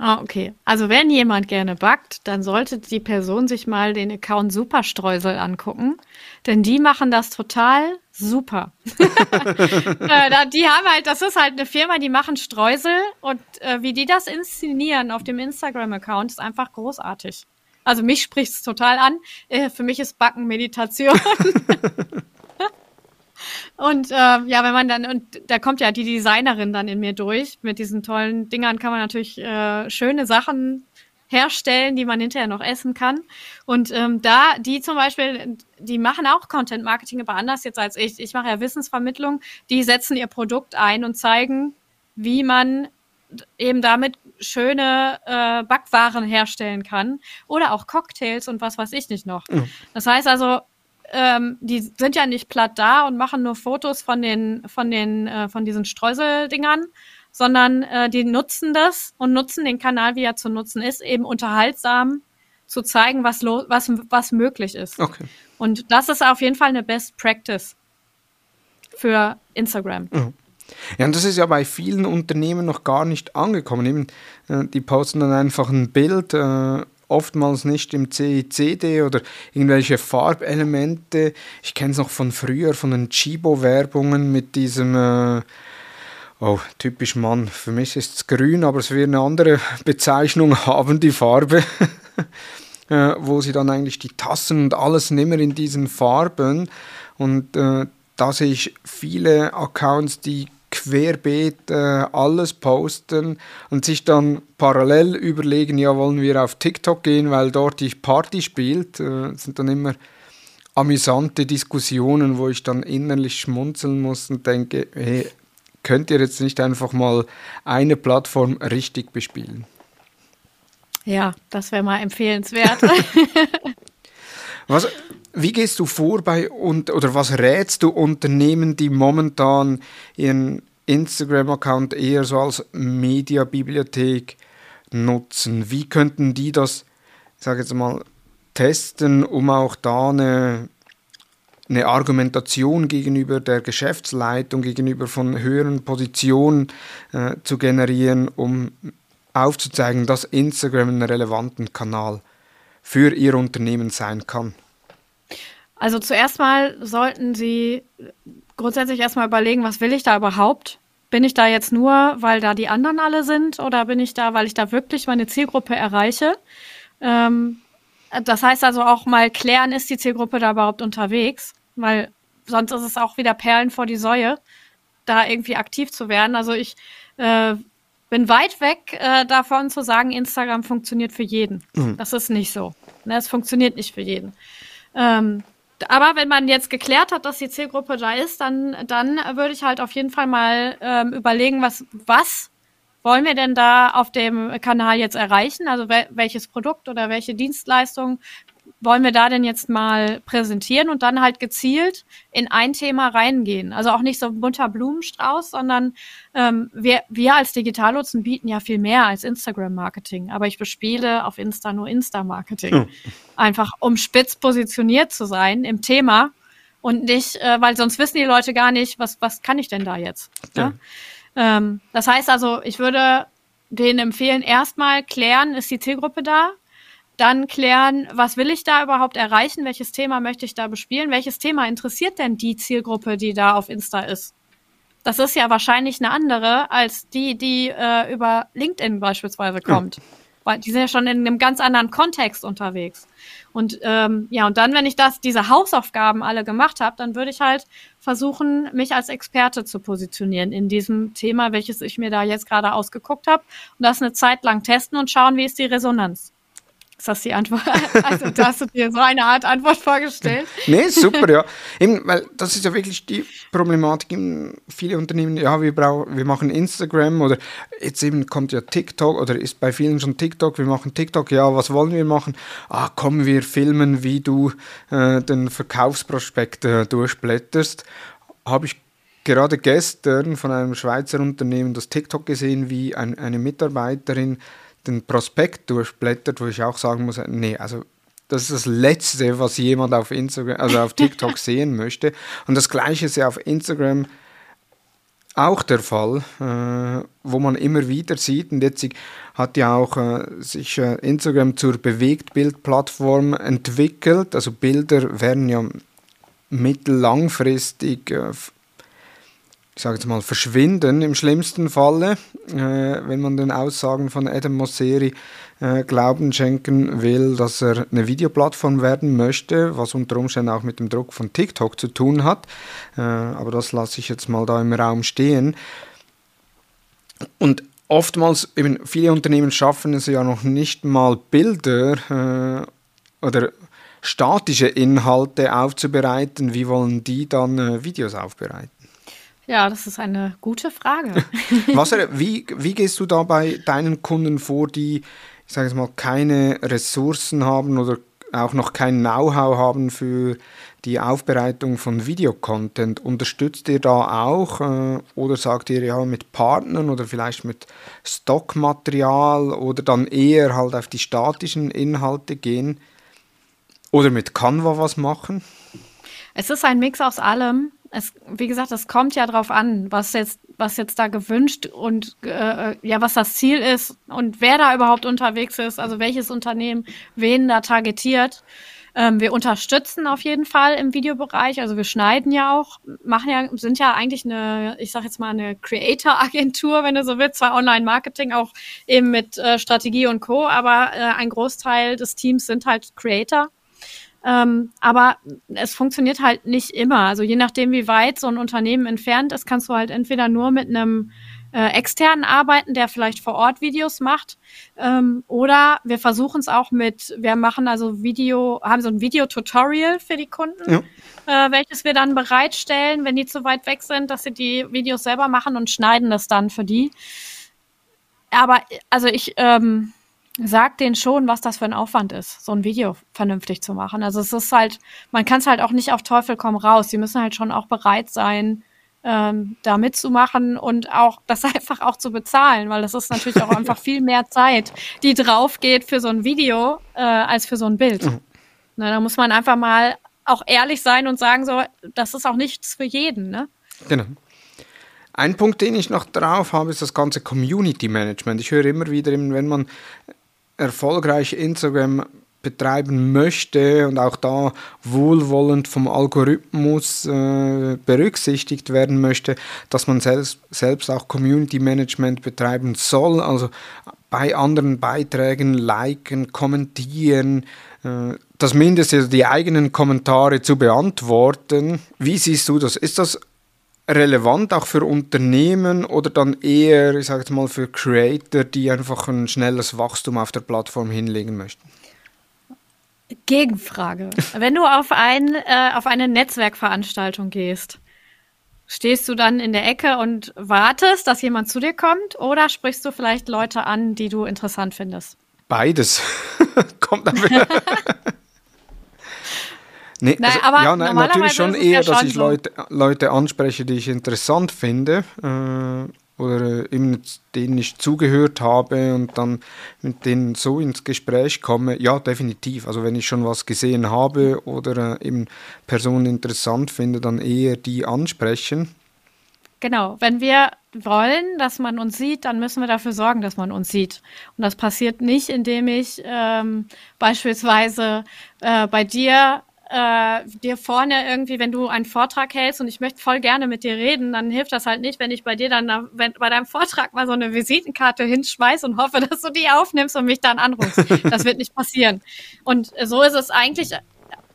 Speaker 2: Ah, okay. Also wenn jemand gerne backt, dann sollte die Person sich mal den Account Superstreusel angucken, denn die machen das total super. äh, die haben halt, das ist halt eine Firma, die machen Streusel und äh, wie die das inszenieren auf dem Instagram-Account ist einfach großartig. Also mich spricht es total an. Äh, für mich ist Backen Meditation. Und äh, ja, wenn man dann, und da kommt ja die Designerin dann in mir durch. Mit diesen tollen Dingern kann man natürlich äh, schöne Sachen herstellen, die man hinterher noch essen kann. Und ähm, da, die zum Beispiel, die machen auch Content Marketing, aber anders jetzt als ich. Ich mache ja Wissensvermittlung. Die setzen ihr Produkt ein und zeigen, wie man eben damit schöne äh, Backwaren herstellen kann oder auch Cocktails und was weiß ich nicht noch. Mhm. Das heißt also, ähm, die sind ja nicht platt da und machen nur Fotos von den, von den, äh, von diesen Streuseldingern, sondern äh, die nutzen das und nutzen den Kanal, wie er zu nutzen ist, eben unterhaltsam zu zeigen, was, was, was möglich ist. Okay. Und das ist auf jeden Fall eine Best Practice für Instagram.
Speaker 1: Mhm. Ja, und das ist ja bei vielen Unternehmen noch gar nicht angekommen. Eben, äh, die posten dann einfach ein Bild äh, oftmals nicht im CICD oder irgendwelche Farbelemente. Ich kenne es noch von früher, von den Chibo-Werbungen mit diesem, äh, oh, typisch Mann, für mich ist es grün, aber es wird eine andere Bezeichnung haben, die Farbe. äh, wo sie dann eigentlich die Tassen und alles nimmer in diesen Farben. Und äh, da sehe ich viele Accounts, die querbeet äh, alles posten und sich dann parallel überlegen, ja, wollen wir auf TikTok gehen, weil dort die Party spielt. Äh, sind dann immer amüsante Diskussionen, wo ich dann innerlich schmunzeln muss und denke, hey, könnt ihr jetzt nicht einfach mal eine Plattform richtig bespielen?
Speaker 2: Ja, das wäre mal empfehlenswert.
Speaker 1: was, wie gehst du vor bei und oder was rätst du Unternehmen, die momentan ihren Instagram-Account eher so als Mediabibliothek nutzen? Wie könnten die das, ich sage jetzt mal, testen, um auch da eine, eine Argumentation gegenüber der Geschäftsleitung, gegenüber von höheren Positionen äh, zu generieren, um aufzuzeigen, dass Instagram einen relevanten Kanal für ihr Unternehmen sein kann?
Speaker 2: Also zuerst mal sollten Sie grundsätzlich erstmal überlegen, was will ich da überhaupt? Bin ich da jetzt nur, weil da die anderen alle sind oder bin ich da, weil ich da wirklich meine Zielgruppe erreiche? Ähm, das heißt also auch mal klären, ist die Zielgruppe da überhaupt unterwegs? Weil sonst ist es auch wieder Perlen vor die Säue, da irgendwie aktiv zu werden. Also ich äh, bin weit weg äh, davon zu sagen, Instagram funktioniert für jeden. Mhm. Das ist nicht so. Ne, es funktioniert nicht für jeden. Ähm, aber wenn man jetzt geklärt hat, dass die Zielgruppe da ist, dann, dann würde ich halt auf jeden Fall mal ähm, überlegen, was, was wollen wir denn da auf dem Kanal jetzt erreichen? Also wel welches Produkt oder welche Dienstleistung wollen wir da denn jetzt mal präsentieren und dann halt gezielt in ein Thema reingehen. Also auch nicht so ein bunter Blumenstrauß, sondern ähm, wir, wir als Digitallotsen bieten ja viel mehr als Instagram-Marketing. Aber ich bespiele auf Insta nur Insta-Marketing. Mhm. Einfach um spitz positioniert zu sein im Thema und nicht, äh, weil sonst wissen die Leute gar nicht, was, was kann ich denn da jetzt. Ja. Ne? Ähm, das heißt also, ich würde denen empfehlen, erstmal klären, ist die Zielgruppe da? Dann klären, was will ich da überhaupt erreichen? Welches Thema möchte ich da bespielen? Welches Thema interessiert denn die Zielgruppe, die da auf Insta ist? Das ist ja wahrscheinlich eine andere als die, die äh, über LinkedIn beispielsweise kommt. Ja. Weil die sind ja schon in einem ganz anderen Kontext unterwegs. Und ähm, ja, und dann, wenn ich das, diese Hausaufgaben alle gemacht habe, dann würde ich halt versuchen, mich als Experte zu positionieren in diesem Thema, welches ich mir da jetzt gerade ausgeguckt habe. Und das eine Zeit lang testen und schauen, wie ist die Resonanz. Ist das die Antwort? Also, da hast du dir so eine Art Antwort vorgestellt?
Speaker 1: nee, super, ja. Eben, weil das ist ja wirklich die Problematik in viele Unternehmen, ja, wir, brauchen, wir machen Instagram oder jetzt eben kommt ja TikTok oder ist bei vielen schon TikTok, wir machen TikTok, ja, was wollen wir machen? Ah, komm, wir filmen, wie du äh, den Verkaufsprospekt äh, durchblätterst. Habe ich gerade gestern von einem Schweizer Unternehmen das TikTok gesehen, wie ein, eine Mitarbeiterin den Prospekt durchblättert, wo ich auch sagen muss, nee, also das ist das Letzte, was jemand auf Instagram, also auf TikTok sehen möchte. Und das Gleiche ist ja auf Instagram auch der Fall, äh, wo man immer wieder sieht, und jetzt hat ja auch äh, sich äh, Instagram zur Bewegtbildplattform entwickelt. Also Bilder werden ja mittellangfristig äh, ich sage jetzt mal, verschwinden im schlimmsten Falle, äh, wenn man den Aussagen von Adam Mosseri äh, Glauben schenken will, dass er eine Videoplattform werden möchte, was unter Umständen auch mit dem Druck von TikTok zu tun hat. Äh, aber das lasse ich jetzt mal da im Raum stehen. Und oftmals, eben viele Unternehmen schaffen es ja noch nicht mal Bilder äh, oder statische Inhalte aufzubereiten. Wie wollen die dann äh, Videos aufbereiten?
Speaker 2: Ja, das ist eine gute Frage.
Speaker 1: Was, wie, wie gehst du da bei deinen Kunden vor, die, ich sage jetzt mal, keine Ressourcen haben oder auch noch kein Know-how haben für die Aufbereitung von Videocontent? Unterstützt ihr da auch äh, oder sagt ihr ja mit Partnern oder vielleicht mit Stockmaterial oder dann eher halt auf die statischen Inhalte gehen oder mit Canva was machen?
Speaker 2: Es ist ein Mix aus allem es, wie gesagt, es kommt ja drauf an, was jetzt, was jetzt da gewünscht und äh, ja, was das Ziel ist und wer da überhaupt unterwegs ist, also welches Unternehmen wen da targetiert. Ähm, wir unterstützen auf jeden Fall im Videobereich, also wir schneiden ja auch, machen ja, sind ja eigentlich eine, ich sag jetzt mal eine Creator-Agentur, wenn du so willst, zwar Online-Marketing, auch eben mit äh, Strategie und Co., aber äh, ein Großteil des Teams sind halt Creator. Ähm, aber es funktioniert halt nicht immer. Also je nachdem, wie weit so ein Unternehmen entfernt ist, kannst du halt entweder nur mit einem äh, externen arbeiten, der vielleicht vor Ort Videos macht. Ähm, oder wir versuchen es auch mit, wir machen also Video, haben so ein Videotutorial für die Kunden, ja. äh, welches wir dann bereitstellen, wenn die zu weit weg sind, dass sie die Videos selber machen und schneiden das dann für die. Aber also ich, ähm, sagt denen schon, was das für ein Aufwand ist, so ein Video vernünftig zu machen. Also es ist halt, man kann es halt auch nicht auf Teufel komm raus. Sie müssen halt schon auch bereit sein, ähm, da mitzumachen und auch das einfach auch zu bezahlen, weil das ist natürlich auch einfach viel mehr Zeit, die drauf geht für so ein Video äh, als für so ein Bild. Mhm. Na, da muss man einfach mal auch ehrlich sein und sagen, so, das ist auch nichts für jeden, ne?
Speaker 1: Genau. Ein Punkt, den ich noch drauf habe, ist das ganze Community Management. Ich höre immer wieder, wenn man erfolgreich Instagram betreiben möchte und auch da wohlwollend vom Algorithmus äh, berücksichtigt werden möchte, dass man selbst, selbst auch Community Management betreiben soll, also bei anderen Beiträgen liken, kommentieren, äh, das mindestens die eigenen Kommentare zu beantworten. Wie siehst du das? Ist das relevant auch für Unternehmen oder dann eher, ich sage jetzt mal, für Creator, die einfach ein schnelles Wachstum auf der Plattform hinlegen möchten?
Speaker 2: Gegenfrage. Wenn du auf, ein, äh, auf eine Netzwerkveranstaltung gehst, stehst du dann in der Ecke und wartest, dass jemand zu dir kommt oder sprichst du vielleicht Leute an, die du interessant findest?
Speaker 1: Beides. Kommt dann wieder. nee,
Speaker 2: Nein,
Speaker 1: also,
Speaker 2: aber
Speaker 1: ja, nein, natürlich schon eher,
Speaker 2: ja
Speaker 1: dass ich. Leute, Leute anspreche, die ich interessant finde äh, oder äh, eben denen ich zugehört habe und dann mit denen so ins Gespräch komme. Ja, definitiv. Also wenn ich schon was gesehen habe oder äh, eben Personen interessant finde, dann eher die ansprechen.
Speaker 2: Genau, wenn wir wollen, dass man uns sieht, dann müssen wir dafür sorgen, dass man uns sieht. Und das passiert nicht, indem ich ähm, beispielsweise äh, bei dir äh, dir vorne irgendwie, wenn du einen Vortrag hältst und ich möchte voll gerne mit dir reden, dann hilft das halt nicht, wenn ich bei dir dann wenn, bei deinem Vortrag mal so eine Visitenkarte hinschmeiß und hoffe, dass du die aufnimmst und mich dann anrufst. Das wird nicht passieren. Und so ist es eigentlich.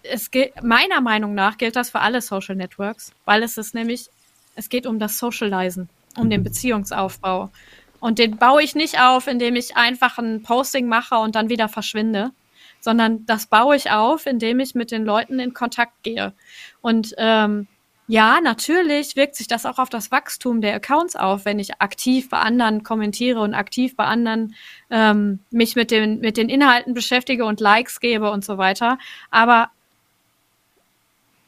Speaker 2: Es gilt, meiner Meinung nach gilt das für alle Social Networks, weil es ist nämlich, es geht um das Socializen, um den Beziehungsaufbau. Und den baue ich nicht auf, indem ich einfach ein Posting mache und dann wieder verschwinde, sondern das baue ich auf, indem ich mit den Leuten in Kontakt gehe. Und ähm, ja, natürlich wirkt sich das auch auf das Wachstum der Accounts auf, wenn ich aktiv bei anderen kommentiere und aktiv bei anderen ähm, mich mit den, mit den Inhalten beschäftige und Likes gebe und so weiter. Aber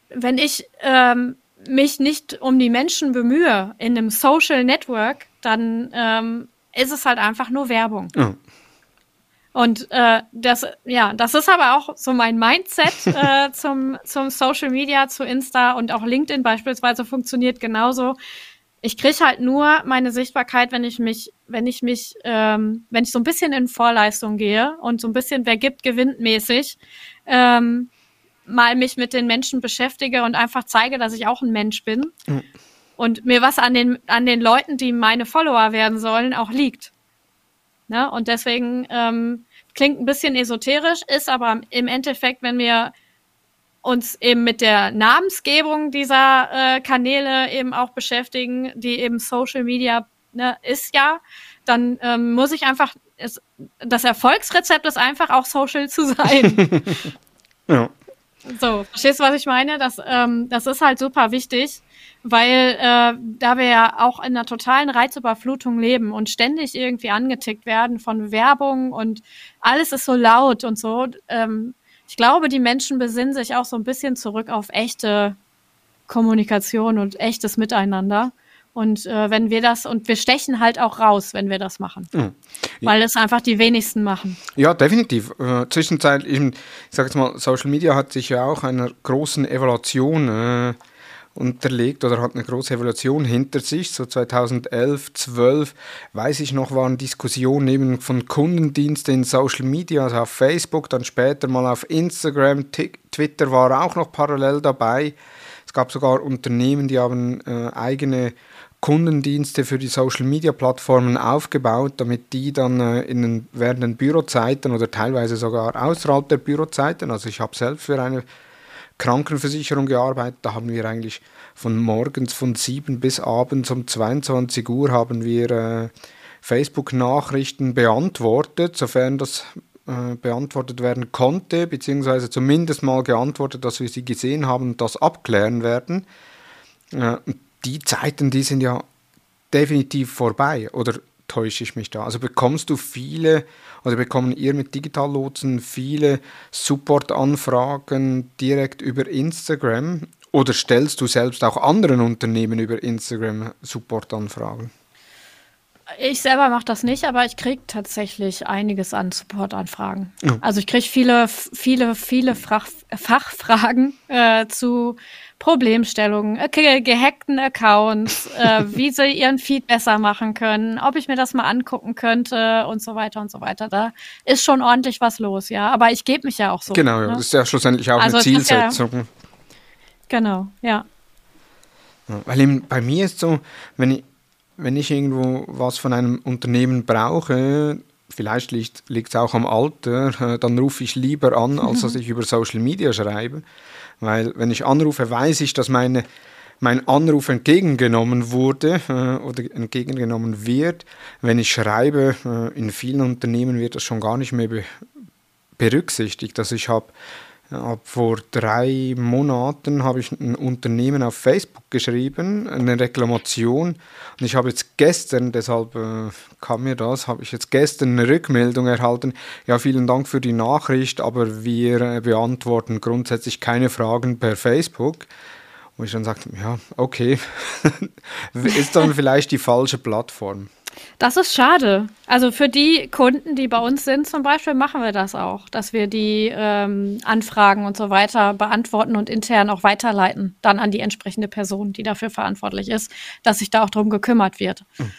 Speaker 2: wenn ich ähm, mich nicht um die Menschen bemühe in einem Social Network, dann ähm, ist es halt einfach nur Werbung.
Speaker 1: Ja.
Speaker 2: Und äh, das, ja, das ist aber auch so mein Mindset äh, zum, zum Social Media, zu Insta und auch LinkedIn beispielsweise funktioniert genauso. Ich kriege halt nur meine Sichtbarkeit, wenn ich mich, wenn ich mich, ähm, wenn ich so ein bisschen in Vorleistung gehe und so ein bisschen wer gibt, gewinnt mäßig, ähm, mal mich mit den Menschen beschäftige und einfach zeige, dass ich auch ein Mensch bin und mir was an den, an den Leuten, die meine Follower werden sollen, auch liegt. Ne? Und deswegen ähm, klingt ein bisschen esoterisch, ist aber im Endeffekt, wenn wir uns eben mit der Namensgebung dieser äh, Kanäle eben auch beschäftigen, die eben Social Media ne, ist ja, dann ähm, muss ich einfach, es, das Erfolgsrezept ist einfach auch social zu sein.
Speaker 1: Ja.
Speaker 2: So, verstehst du, was ich meine? Das, ähm, das ist halt super wichtig, weil äh, da wir ja auch in einer totalen Reizüberflutung leben und ständig irgendwie angetickt werden von Werbung und alles ist so laut und so. Ähm, ich glaube, die Menschen besinnen sich auch so ein bisschen zurück auf echte Kommunikation und echtes Miteinander. Und äh, wenn wir das, und wir stechen halt auch raus, wenn wir das machen. Weil es einfach die wenigsten machen.
Speaker 1: Ja, definitiv. Äh, zwischenzeitlich, ich sage jetzt mal, Social Media hat sich ja auch einer großen Evaluation äh, unterlegt oder hat eine große Evaluation hinter sich. So 2011, 12, weiß ich noch, waren Diskussionen eben von Kundendiensten in Social Media, also auf Facebook, dann später mal auf Instagram, Twitter war auch noch parallel dabei. Es gab sogar Unternehmen, die haben äh, eigene Kundendienste für die Social Media Plattformen aufgebaut, damit die dann äh, in den, während den Bürozeiten oder teilweise sogar außerhalb der Bürozeiten, also ich habe selbst für eine Krankenversicherung gearbeitet, da haben wir eigentlich von morgens von 7 bis abends um 22 Uhr haben wir äh, Facebook-Nachrichten beantwortet, sofern das äh, beantwortet werden konnte, beziehungsweise zumindest mal geantwortet, dass wir sie gesehen haben und das abklären werden. Äh, die Zeiten, die sind ja definitiv vorbei. Oder täusche ich mich da? Also bekommst du viele, oder bekommen ihr mit Digitallotsen viele Support-Anfragen direkt über Instagram? Oder stellst du selbst auch anderen Unternehmen über Instagram Support-Anfragen?
Speaker 2: Ich selber mache das nicht, aber ich kriege tatsächlich einiges an Supportanfragen. Also ich kriege viele, viele, viele Fach, Fachfragen äh, zu Problemstellungen, äh, ge gehackten Accounts, äh, wie sie ihren Feed besser machen können, ob ich mir das mal angucken könnte und so weiter und so weiter. Da ist schon ordentlich was los, ja. Aber ich gebe mich ja auch so.
Speaker 1: Genau,
Speaker 2: ne?
Speaker 1: das ist ja schlussendlich auch
Speaker 2: Also
Speaker 1: eine
Speaker 2: ist ja-
Speaker 1: Zielsetzung.
Speaker 2: Genau, ja.
Speaker 1: Ja, weil eben bei mir ist so, wenn ich, wenn ich irgendwo was von einem Unternehmen brauche, vielleicht liegt es auch am Alter, äh, dann rufe ich lieber an, als dass ich über Social Media schreibe. Weil wenn ich anrufe, weiß ich, dass meine, mein Anruf entgegengenommen wurde äh, oder entgegengenommen wird. Wenn ich schreibe, äh, in vielen Unternehmen wird das schon gar nicht mehr be berücksichtigt. Also ich habe hab vor drei Monaten habe ich ein Unternehmen auf Facebook geschrieben, eine Reklamation. Und ich habe jetzt gestern, deshalb äh, kam mir das, habe ich jetzt gestern eine Rückmeldung erhalten. Ja, vielen Dank für die Nachricht, aber wir äh, beantworten grundsätzlich keine Fragen per Facebook. Wo ich dann sagte, ja, okay, ist dann vielleicht die falsche Plattform.
Speaker 2: Das ist schade. Also für die Kunden, die bei uns sind zum Beispiel, machen wir das auch, dass wir die ähm, Anfragen und so weiter beantworten und intern auch weiterleiten, dann an die entsprechende Person, die dafür verantwortlich ist, dass sich da auch drum gekümmert wird.
Speaker 1: Hm.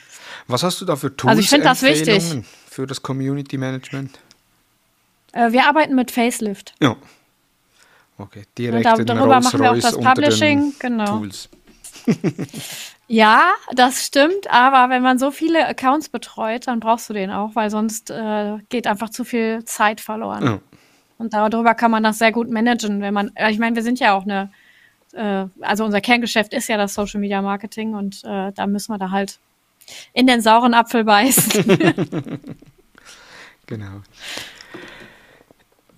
Speaker 1: Was hast du da für Tools
Speaker 2: also ich das wichtig.
Speaker 1: für das Community Management?
Speaker 2: Äh, wir arbeiten mit Facelift.
Speaker 1: Ja. Okay, direkt da, darüber machen wir auch das Publishing, genau. Tools.
Speaker 2: Ja, das stimmt, aber wenn man so viele Accounts betreut, dann brauchst du den auch, weil sonst äh, geht einfach zu viel Zeit verloren. Ja. Und darüber kann man das sehr gut managen, wenn man, ich meine, wir sind ja auch eine, äh, also unser Kerngeschäft ist ja das Social Media Marketing und äh, da müssen wir da halt in den sauren Apfel beißen.
Speaker 1: genau.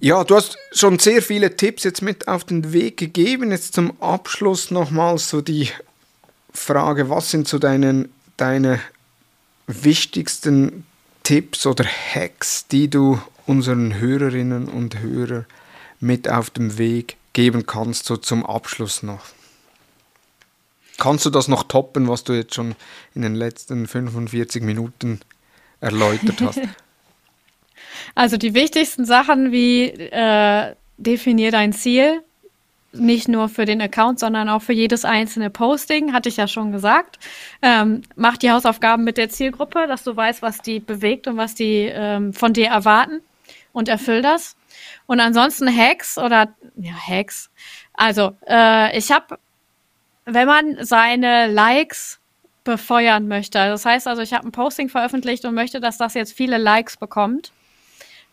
Speaker 1: Ja, du hast schon sehr viele Tipps jetzt mit auf den Weg gegeben. Jetzt zum Abschluss nochmal so die Frage, was sind so deine, deine wichtigsten Tipps oder Hacks, die du unseren Hörerinnen und Hörern mit auf dem Weg geben kannst, so zum Abschluss noch? Kannst du das noch toppen, was du jetzt schon in den letzten 45 Minuten erläutert hast?
Speaker 2: Also die wichtigsten Sachen wie äh, definier dein Ziel, nicht nur für den Account, sondern auch für jedes einzelne Posting, hatte ich ja schon gesagt. Ähm, mach die Hausaufgaben mit der Zielgruppe, dass du weißt, was die bewegt und was die ähm, von dir erwarten und erfüll das. Und ansonsten Hacks oder ja, Hacks. Also, äh, ich habe, wenn man seine Likes befeuern möchte, das heißt also, ich habe ein Posting veröffentlicht und möchte, dass das jetzt viele Likes bekommt,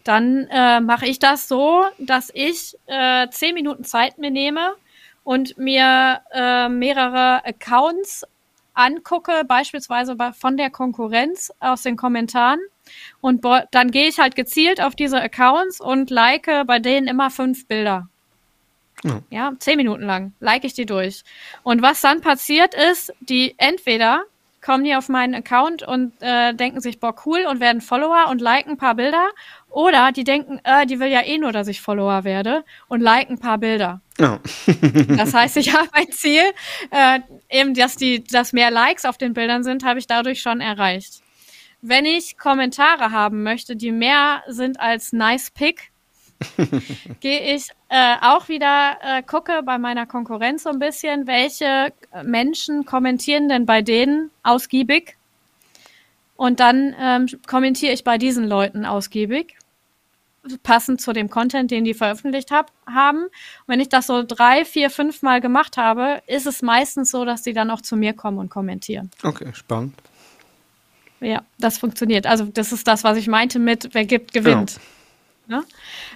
Speaker 2: dann äh, mache ich das so, dass ich äh, zehn Minuten Zeit mir nehme und mir äh, mehrere Accounts angucke, beispielsweise von der Konkurrenz aus den Kommentaren. Und dann gehe ich halt gezielt auf diese Accounts und like bei denen immer fünf Bilder. Ja. ja, zehn Minuten lang like ich die durch. Und was dann passiert ist, die entweder kommen die auf meinen Account und äh, denken sich, boah, cool und werden Follower und liken ein paar Bilder. Oder die denken, äh, die will ja eh nur, dass ich Follower werde und like ein paar Bilder. Oh. das heißt, ich habe ein Ziel, äh, eben, dass die, dass mehr Likes auf den Bildern sind, habe ich dadurch schon erreicht. Wenn ich Kommentare haben möchte, die mehr sind als nice pick, gehe ich äh, auch wieder, äh, gucke bei meiner Konkurrenz so ein bisschen, welche Menschen kommentieren denn bei denen ausgiebig. Und dann ähm, kommentiere ich bei diesen Leuten ausgiebig passend zu dem Content, den die veröffentlicht hab, haben. Und wenn ich das so drei, vier, fünf Mal gemacht habe, ist es meistens so, dass die dann auch zu mir kommen und kommentieren.
Speaker 1: Okay, spannend.
Speaker 2: Ja, das funktioniert. Also das ist das, was ich meinte mit, wer gibt, gewinnt. Ja. Ja?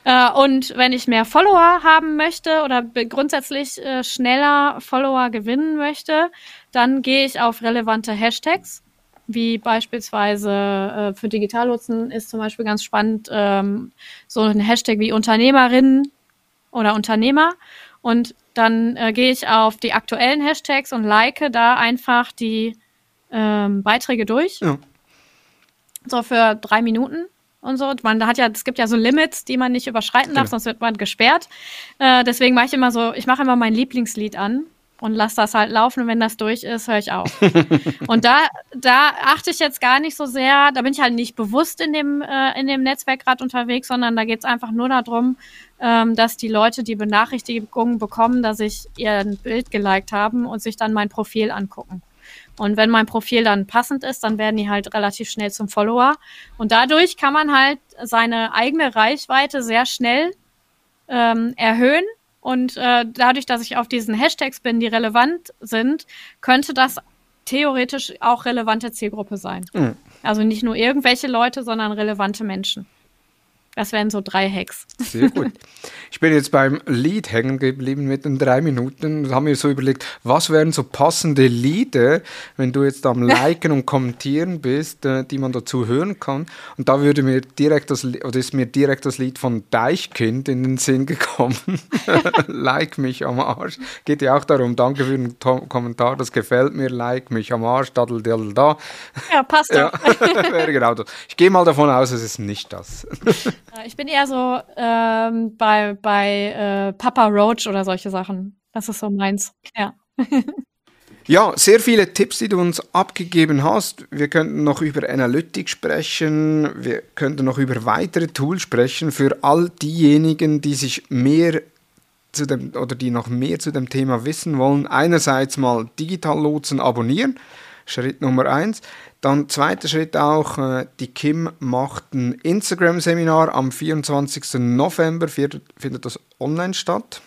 Speaker 2: Äh, und wenn ich mehr Follower haben möchte oder grundsätzlich äh, schneller Follower gewinnen möchte, dann gehe ich auf relevante Hashtags wie beispielsweise äh, für Digitallotsen ist zum Beispiel ganz spannend, ähm, so ein Hashtag wie Unternehmerinnen oder Unternehmer. Und dann gehe ich auf die aktuellen Hashtags und like da einfach die ähm, Beiträge durch. Ja. So für drei Minuten und so. Man hat ja, es gibt ja so Limits, die man nicht überschreiten darf, ja. sonst wird man gesperrt. Äh, deswegen mache ich immer so, ich mache immer mein Lieblingslied an und lass das halt laufen und wenn das durch ist, höre ich auf. und da, da achte ich jetzt gar nicht so sehr, da bin ich halt nicht bewusst in dem, äh, in dem Netzwerk gerade unterwegs, sondern da geht es einfach nur darum, ähm, dass die Leute die Benachrichtigungen bekommen, dass ich ihr ein Bild geliked haben und sich dann mein Profil angucken. Und wenn mein Profil dann passend ist, dann werden die halt relativ schnell zum Follower. Und dadurch kann man halt seine eigene Reichweite sehr schnell ähm, erhöhen und äh, dadurch, dass ich auf diesen Hashtags bin, die relevant sind, könnte das theoretisch auch relevante Zielgruppe sein. Mhm. Also nicht nur irgendwelche Leute, sondern relevante Menschen. Das wären so drei Hacks.
Speaker 1: Sehr gut. Ich bin jetzt beim Lied hängen geblieben mit den drei Minuten und habe mir so überlegt, was wären so passende Lieder, wenn du jetzt am Liken und Kommentieren bist, äh, die man dazu hören kann. Und da würde mir direkt das, oder ist mir direkt das Lied von Deichkind in den Sinn gekommen. like mich am Arsch. Geht ja auch darum, danke für den Kommentar, das gefällt mir, like mich am Arsch, dadel, dadel, da.
Speaker 2: Ja, passt ja.
Speaker 1: wäre genau das. Ich gehe mal davon aus, es ist nicht das.
Speaker 2: Ich bin eher so ähm, bei, bei äh, Papa Roach oder solche Sachen. Das ist so meins. Ja.
Speaker 1: Ja, sehr viele Tipps, die du uns abgegeben hast. Wir könnten noch über Analytics sprechen, wir könnten noch über weitere Tools sprechen für all diejenigen, die sich mehr zu dem oder die noch mehr zu dem Thema wissen wollen. Einerseits mal Digital Lotsen abonnieren, Schritt Nummer eins. Dann zweiter Schritt auch, äh, die Kim macht ein Instagram-Seminar am 24. November, findet das online statt.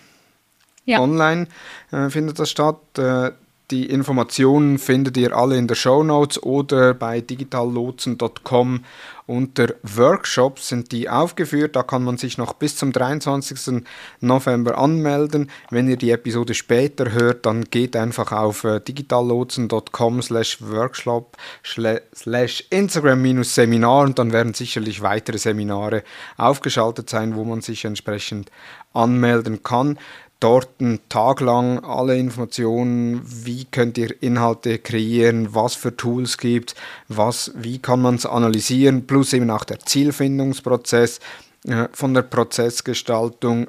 Speaker 1: Ja. Online äh, findet das statt. Äh, die Informationen findet ihr alle in der Show Notes oder bei digitallotsen.com unter Workshops sind die aufgeführt. Da kann man sich noch bis zum 23. November anmelden. Wenn ihr die Episode später hört, dann geht einfach auf äh, digitallotsen.com slash workshop slash Instagram-Seminar und dann werden sicherlich weitere Seminare aufgeschaltet sein, wo man sich entsprechend anmelden kann dort einen Tag lang alle Informationen, wie könnt ihr Inhalte kreieren, was für Tools gibt, was, wie kann man es analysieren, plus eben auch der Zielfindungsprozess äh, von der Prozessgestaltung.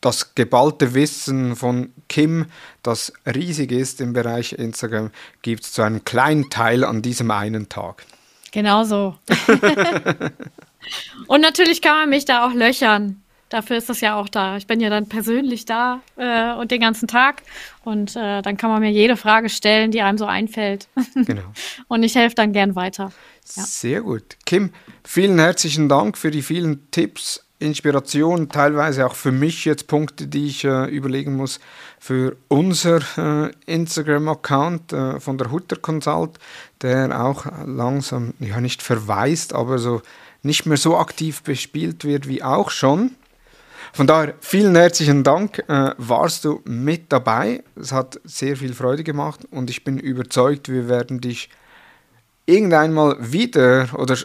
Speaker 1: Das geballte Wissen von Kim, das riesig ist im Bereich Instagram, gibt es zu einem kleinen Teil an diesem einen Tag.
Speaker 2: Genau so. Und natürlich kann man mich da auch löchern. Dafür ist das ja auch da. Ich bin ja dann persönlich da äh, und den ganzen Tag. Und äh, dann kann man mir jede Frage stellen, die einem so einfällt. Genau. und ich helfe dann gern weiter.
Speaker 1: Ja. Sehr gut. Kim, vielen herzlichen Dank für die vielen Tipps, Inspiration, teilweise auch für mich jetzt Punkte, die ich äh, überlegen muss für unser äh, Instagram-Account äh, von der Hutter Consult, der auch langsam, ja nicht verweist, aber so nicht mehr so aktiv bespielt wird wie auch schon. Von daher vielen herzlichen Dank, äh, warst du mit dabei. Es hat sehr viel Freude gemacht und ich bin überzeugt, wir werden dich irgendwann mal wieder oder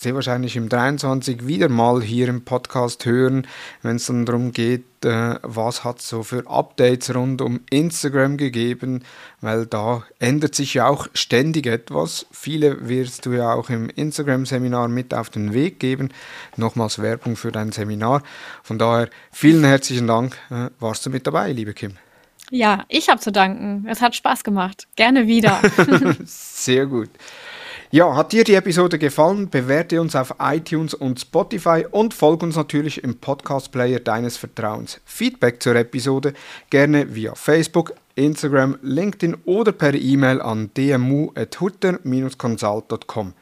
Speaker 1: sehr wahrscheinlich im 23 wieder mal hier im Podcast hören, wenn es dann darum geht, äh, was hat es so für Updates rund um Instagram gegeben, weil da ändert sich ja auch ständig etwas. Viele wirst du ja auch im Instagram-Seminar mit auf den Weg geben. Nochmals Werbung für dein Seminar. Von daher vielen herzlichen Dank, äh, warst du mit dabei, liebe Kim.
Speaker 2: Ja, ich habe zu danken. Es hat Spaß gemacht. Gerne wieder.
Speaker 1: Sehr gut. Ja, hat dir die Episode gefallen? Bewerte uns auf iTunes und Spotify und folge uns natürlich im Podcast-Player deines Vertrauens. Feedback zur Episode gerne via Facebook, Instagram, LinkedIn oder per E-Mail an dmu.hutter-consult.com.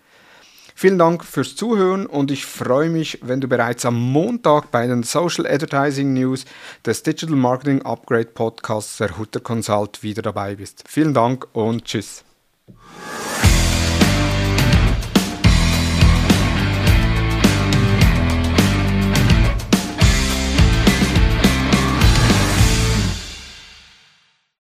Speaker 1: Vielen Dank fürs Zuhören und ich freue mich, wenn du bereits am Montag bei den Social Advertising News des Digital Marketing Upgrade Podcasts der Hutter Consult wieder dabei bist. Vielen Dank und tschüss.